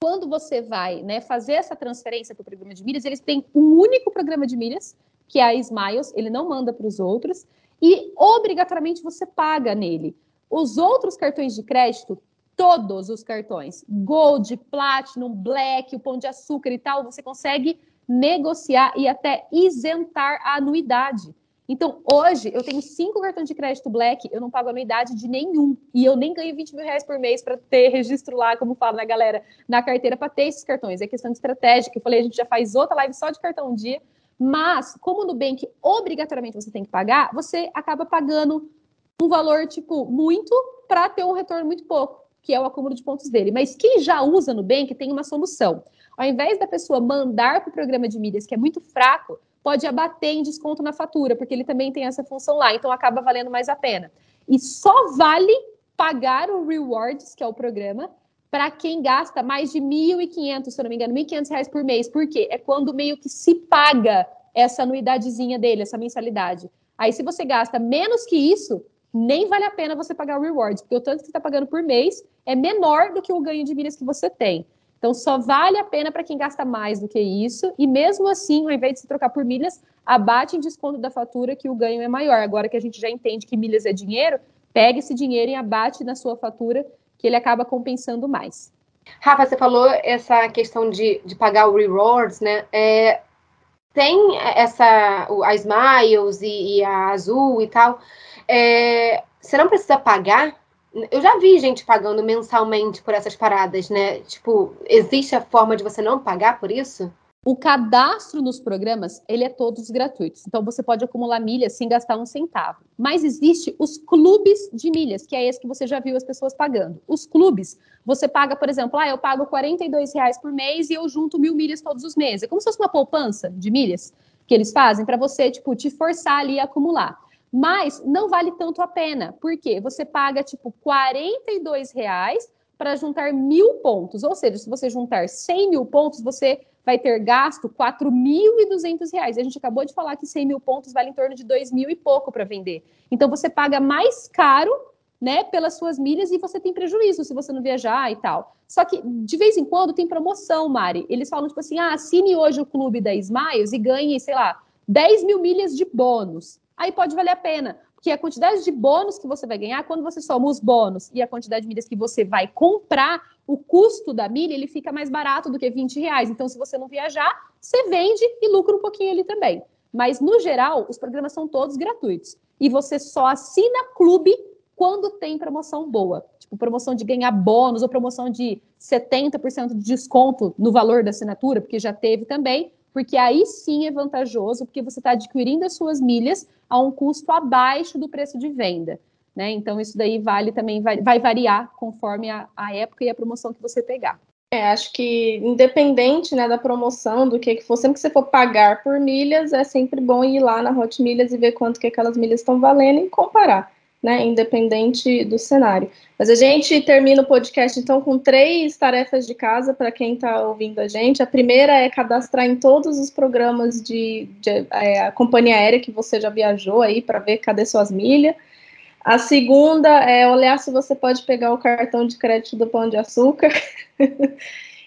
[SPEAKER 3] Quando você vai né, fazer essa transferência para o programa de milhas, eles têm um único programa de milhas, que é a Smiles, ele não manda para os outros, e obrigatoriamente você paga nele. Os outros cartões de crédito, todos os cartões, Gold, Platinum, Black, o Pão de Açúcar e tal, você consegue negociar e até isentar a anuidade. Então, hoje, eu tenho cinco cartões de crédito Black, eu não pago anuidade de nenhum. E eu nem ganho 20 mil reais por mês para ter registro lá, como fala, né, galera, na carteira para ter esses cartões. É questão de estratégia, que eu falei, a gente já faz outra live só de cartão um dia. Mas, como no Nubank obrigatoriamente você tem que pagar, você acaba pagando um valor, tipo, muito para ter um retorno muito pouco, que é o acúmulo de pontos dele. Mas quem já usa no Nubank tem uma solução. Ao invés da pessoa mandar para o programa de milhas, que é muito fraco, pode abater em desconto na fatura, porque ele também tem essa função lá, então acaba valendo mais a pena. E só vale pagar o Rewards, que é o programa, para quem gasta mais de 1.500, se eu não me engano, 1.500 reais por mês. Por quê? É quando meio que se paga essa anuidadezinha dele, essa mensalidade. Aí, se você gasta menos que isso, nem vale a pena você pagar o rewards, porque o tanto que você está pagando por mês é menor do que o ganho de milhas que você tem. Então, só vale a pena para quem gasta mais do que isso, e mesmo assim, ao invés de se trocar por milhas, abate em desconto da fatura que o ganho é maior. Agora que a gente já entende que milhas é dinheiro, pegue esse dinheiro e abate na sua fatura que ele acaba compensando mais.
[SPEAKER 1] Rafa, você falou essa questão de, de pagar o rewards, né? É, tem essa, a Smiles e, e, a Azul e tal. É, você não precisa pagar? Eu já vi gente pagando mensalmente por essas paradas, né? Tipo, existe a forma de você não pagar por isso?
[SPEAKER 3] O cadastro nos programas, ele é todos gratuitos. Então você pode acumular milhas sem gastar um centavo. Mas existe os clubes de milhas, que é esse que você já viu as pessoas pagando. Os clubes, você paga, por exemplo, ah, eu pago 42 reais por mês e eu junto mil milhas todos os meses. É como se fosse uma poupança de milhas que eles fazem para você, tipo, te forçar ali a acumular. Mas não vale tanto a pena, porque você paga, tipo, 42 reais para juntar mil pontos. Ou seja, se você juntar 100 mil pontos, você vai ter gasto R$ 4.200. A gente acabou de falar que 100 mil pontos vale em torno de 2 mil e pouco para vender. Então, você paga mais caro né, pelas suas milhas e você tem prejuízo se você não viajar e tal. Só que, de vez em quando, tem promoção, Mari. Eles falam, tipo assim, ah, assine hoje o clube da Smiles e ganhe, sei lá, 10 mil milhas de bônus. Aí pode valer a pena. Porque a quantidade de bônus que você vai ganhar, quando você soma os bônus e a quantidade de milhas que você vai comprar, o custo da milha ele fica mais barato do que 20 reais. Então, se você não viajar, você vende e lucra um pouquinho ali também. Mas, no geral, os programas são todos gratuitos. E você só assina clube quando tem promoção boa. Tipo, promoção de ganhar bônus ou promoção de 70% de desconto no valor da assinatura, porque já teve também porque aí sim é vantajoso, porque você está adquirindo as suas milhas a um custo abaixo do preço de venda. Né? Então, isso daí vale também, vai, vai variar conforme a, a, época e a promoção que você pegar.
[SPEAKER 2] É, acho que independente né, da promoção, do que, que for, sempre que você for pagar por milhas, é sempre bom ir lá na Hot Milhas e ver quanto que aquelas milhas estão valendo e comparar né, independente do cenário. Mas a gente termina o podcast então com três tarefas de casa para quem está ouvindo a gente. A primeira é cadastrar em todos os programas de, de é, a companhia aérea que você já viajou aí para ver cadê suas milhas. A segunda é olhar se você pode pegar o cartão de crédito do Pão de Açúcar.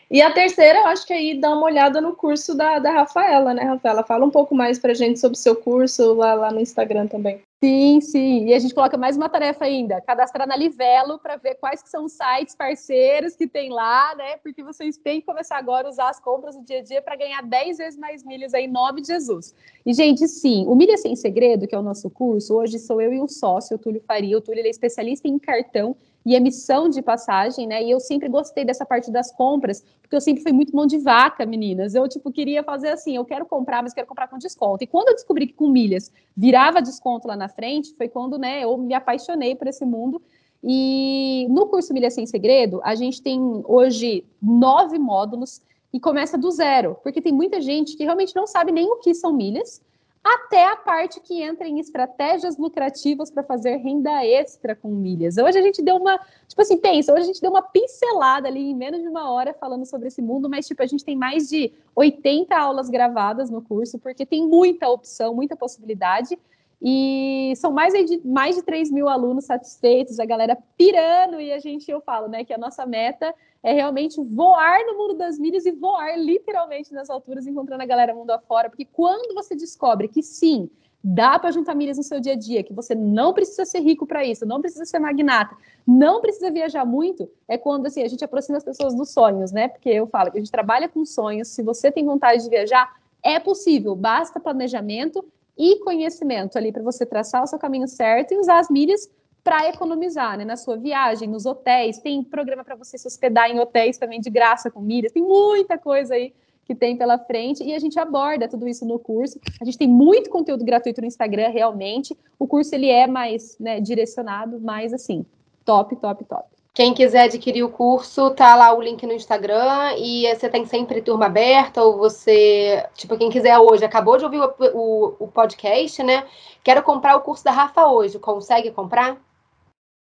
[SPEAKER 2] E a terceira, eu acho que aí dá uma olhada no curso da, da Rafaela, né, Rafaela? Fala um pouco mais pra gente sobre o seu curso lá, lá no Instagram também.
[SPEAKER 3] Sim, sim. E a gente coloca mais uma tarefa ainda, cadastrar na Livelo para ver quais que são os sites parceiros que tem lá, né? Porque vocês têm que começar agora a usar as compras do dia a dia para ganhar 10 vezes mais milhas aí, em nome de Jesus. E, gente, sim, o Milha Sem Segredo, que é o nosso curso, hoje sou eu e um sócio, o Túlio Faria. O Túlio é especialista em cartão e emissão de passagem, né? E eu sempre gostei dessa parte das compras, porque eu sempre fui muito mão de vaca, meninas. Eu, tipo, queria fazer assim, eu quero comprar, mas quero comprar com desconto. E quando eu descobri que com milhas virava desconto lá na frente, foi quando, né, eu me apaixonei por esse mundo. E no curso Milhas Sem Segredo, a gente tem hoje nove módulos e começa do zero, porque tem muita gente que realmente não sabe nem o que são milhas, até a parte que entra em estratégias lucrativas para fazer renda extra com milhas. Hoje a gente deu uma, tipo assim, pensa, hoje a gente deu uma pincelada ali em menos de uma hora falando sobre esse mundo, mas tipo, a gente tem mais de 80 aulas gravadas no curso, porque tem muita opção, muita possibilidade. E são mais de, mais de 3 mil alunos satisfeitos, a galera pirando, e a gente, eu falo, né, que a nossa meta é realmente voar no mundo das milhas e voar literalmente nas alturas, encontrando a galera mundo afora, porque quando você descobre que sim, dá para juntar milhas no seu dia a dia, que você não precisa ser rico para isso, não precisa ser magnata, não precisa viajar muito, é quando assim, a gente aproxima as pessoas dos sonhos, né? Porque eu falo que a gente trabalha com sonhos, se você tem vontade de viajar, é possível, basta planejamento e conhecimento ali para você traçar o seu caminho certo e usar as milhas para economizar, né? Na sua viagem, nos hotéis, tem programa para você se hospedar em hotéis também de graça com milhas, tem muita coisa aí que tem pela frente e a gente aborda tudo isso no curso. A gente tem muito conteúdo gratuito no Instagram, realmente. O curso ele é mais né, direcionado, mais assim, top, top, top.
[SPEAKER 1] Quem quiser adquirir o curso, tá lá o link no Instagram e você tem sempre turma aberta, ou você, tipo, quem quiser hoje, acabou de ouvir o, o, o podcast, né? Quero comprar o curso da Rafa hoje, consegue comprar?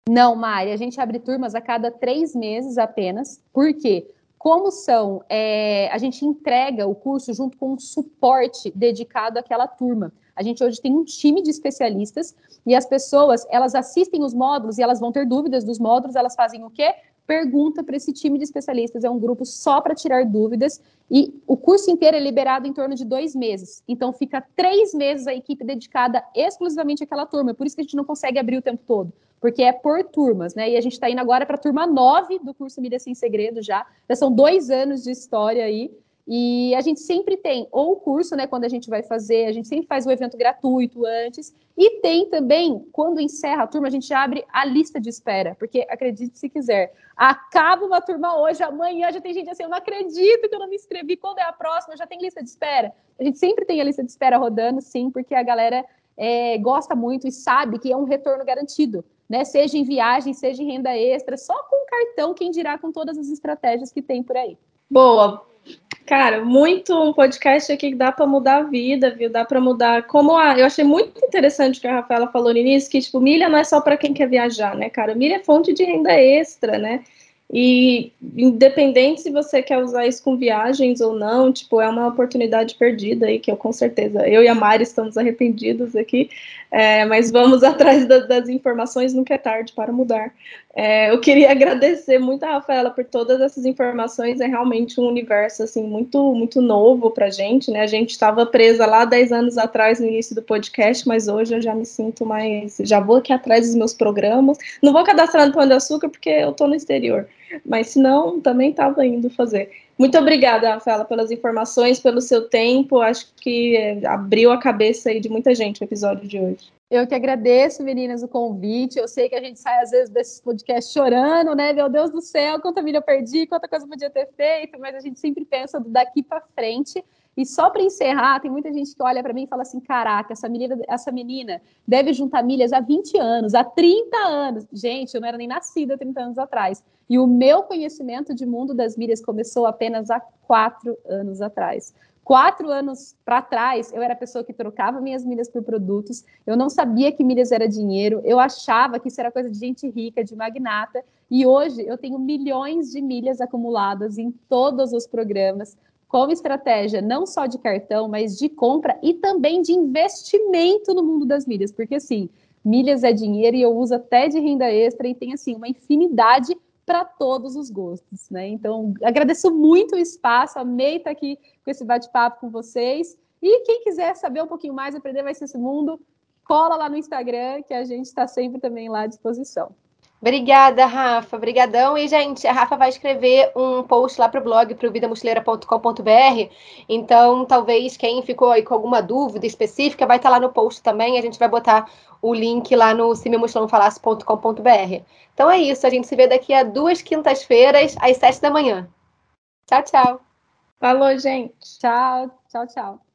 [SPEAKER 3] Não, Mari, a gente abre turmas a cada três meses apenas. Por quê? Como são, é, a gente entrega o curso junto com um suporte dedicado àquela turma. A gente hoje tem um time de especialistas e as pessoas, elas assistem os módulos e elas vão ter dúvidas dos módulos, elas fazem o quê? pergunta para esse time de especialistas. É um grupo só para tirar dúvidas e o curso inteiro é liberado em torno de dois meses. Então fica três meses a equipe dedicada exclusivamente àquela turma. Por isso que a gente não consegue abrir o tempo todo, porque é por turmas, né? E a gente está indo agora para a turma 9 do curso Mídia Sem Segredo já. Já são dois anos de história aí. E a gente sempre tem ou o curso, né, quando a gente vai fazer, a gente sempre faz o evento gratuito antes, e tem também, quando encerra a turma, a gente abre a lista de espera, porque acredite se quiser, acaba uma turma hoje, amanhã já tem gente assim, eu não acredito que eu não me inscrevi, quando é a próxima, já tem lista de espera. A gente sempre tem a lista de espera rodando, sim, porque a galera é, gosta muito e sabe que é um retorno garantido, né? Seja em viagem, seja em renda extra, só com cartão, quem dirá com todas as estratégias que tem por aí.
[SPEAKER 2] Boa, Cara, muito um podcast aqui que dá para mudar a vida, viu? Dá para mudar. Como a, eu achei muito interessante o que a Rafaela falou no início, que tipo, milha não é só para quem quer viajar, né, cara? Milha é fonte de renda extra, né? E independente se você quer usar isso com viagens ou não, tipo, é uma oportunidade perdida aí, que eu com certeza, eu e a Mari estamos arrependidos aqui, é, mas vamos atrás da, das informações, nunca é tarde para mudar. É, eu queria agradecer muito a Rafaela por todas essas informações, é realmente um universo, assim, muito, muito novo pra gente, né, a gente estava presa lá 10 anos atrás no início do podcast, mas hoje eu já me sinto mais, já vou aqui atrás dos meus programas, não vou cadastrar no Pão de Açúcar porque eu tô no exterior, mas se não, também estava indo fazer. Muito obrigada, Rafaela, pelas informações, pelo seu tempo. Acho que é, abriu a cabeça aí de muita gente o episódio de hoje.
[SPEAKER 3] Eu que agradeço, meninas, o convite. Eu sei que a gente sai, às vezes, desses podcasts chorando, né? Meu Deus do céu, quanta milha eu perdi, quanta coisa eu podia ter feito, mas a gente sempre pensa daqui para frente. E só para encerrar, tem muita gente que olha para mim e fala assim: caraca, essa menina, essa menina deve juntar milhas há 20 anos, há 30 anos. Gente, eu não era nem nascida 30 anos atrás. E o meu conhecimento de mundo das milhas começou apenas há quatro anos atrás. Quatro anos para trás, eu era a pessoa que trocava minhas milhas por produtos, eu não sabia que milhas era dinheiro, eu achava que isso era coisa de gente rica, de magnata, e hoje eu tenho milhões de milhas acumuladas em todos os programas, como estratégia não só de cartão, mas de compra e também de investimento no mundo das milhas, porque assim, milhas é dinheiro e eu uso até de renda extra e tem assim uma infinidade para todos os gostos, né? Então, agradeço muito o espaço, amei estar aqui com esse bate-papo com vocês. E quem quiser saber um pouquinho mais, aprender mais esse mundo, cola lá no Instagram, que a gente está sempre também lá à disposição.
[SPEAKER 1] Obrigada, Rafa. Obrigadão. E, gente, a Rafa vai escrever um post lá para o blog, para o vidamochileira.com.br. Então, talvez quem ficou aí com alguma dúvida específica vai estar lá no post também. A gente vai botar o link lá no cimemochilãofalasse.com.br. Então é isso. A gente se vê daqui a duas quintas-feiras, às sete da manhã. Tchau, tchau.
[SPEAKER 2] Falou, gente.
[SPEAKER 3] Tchau, tchau, tchau.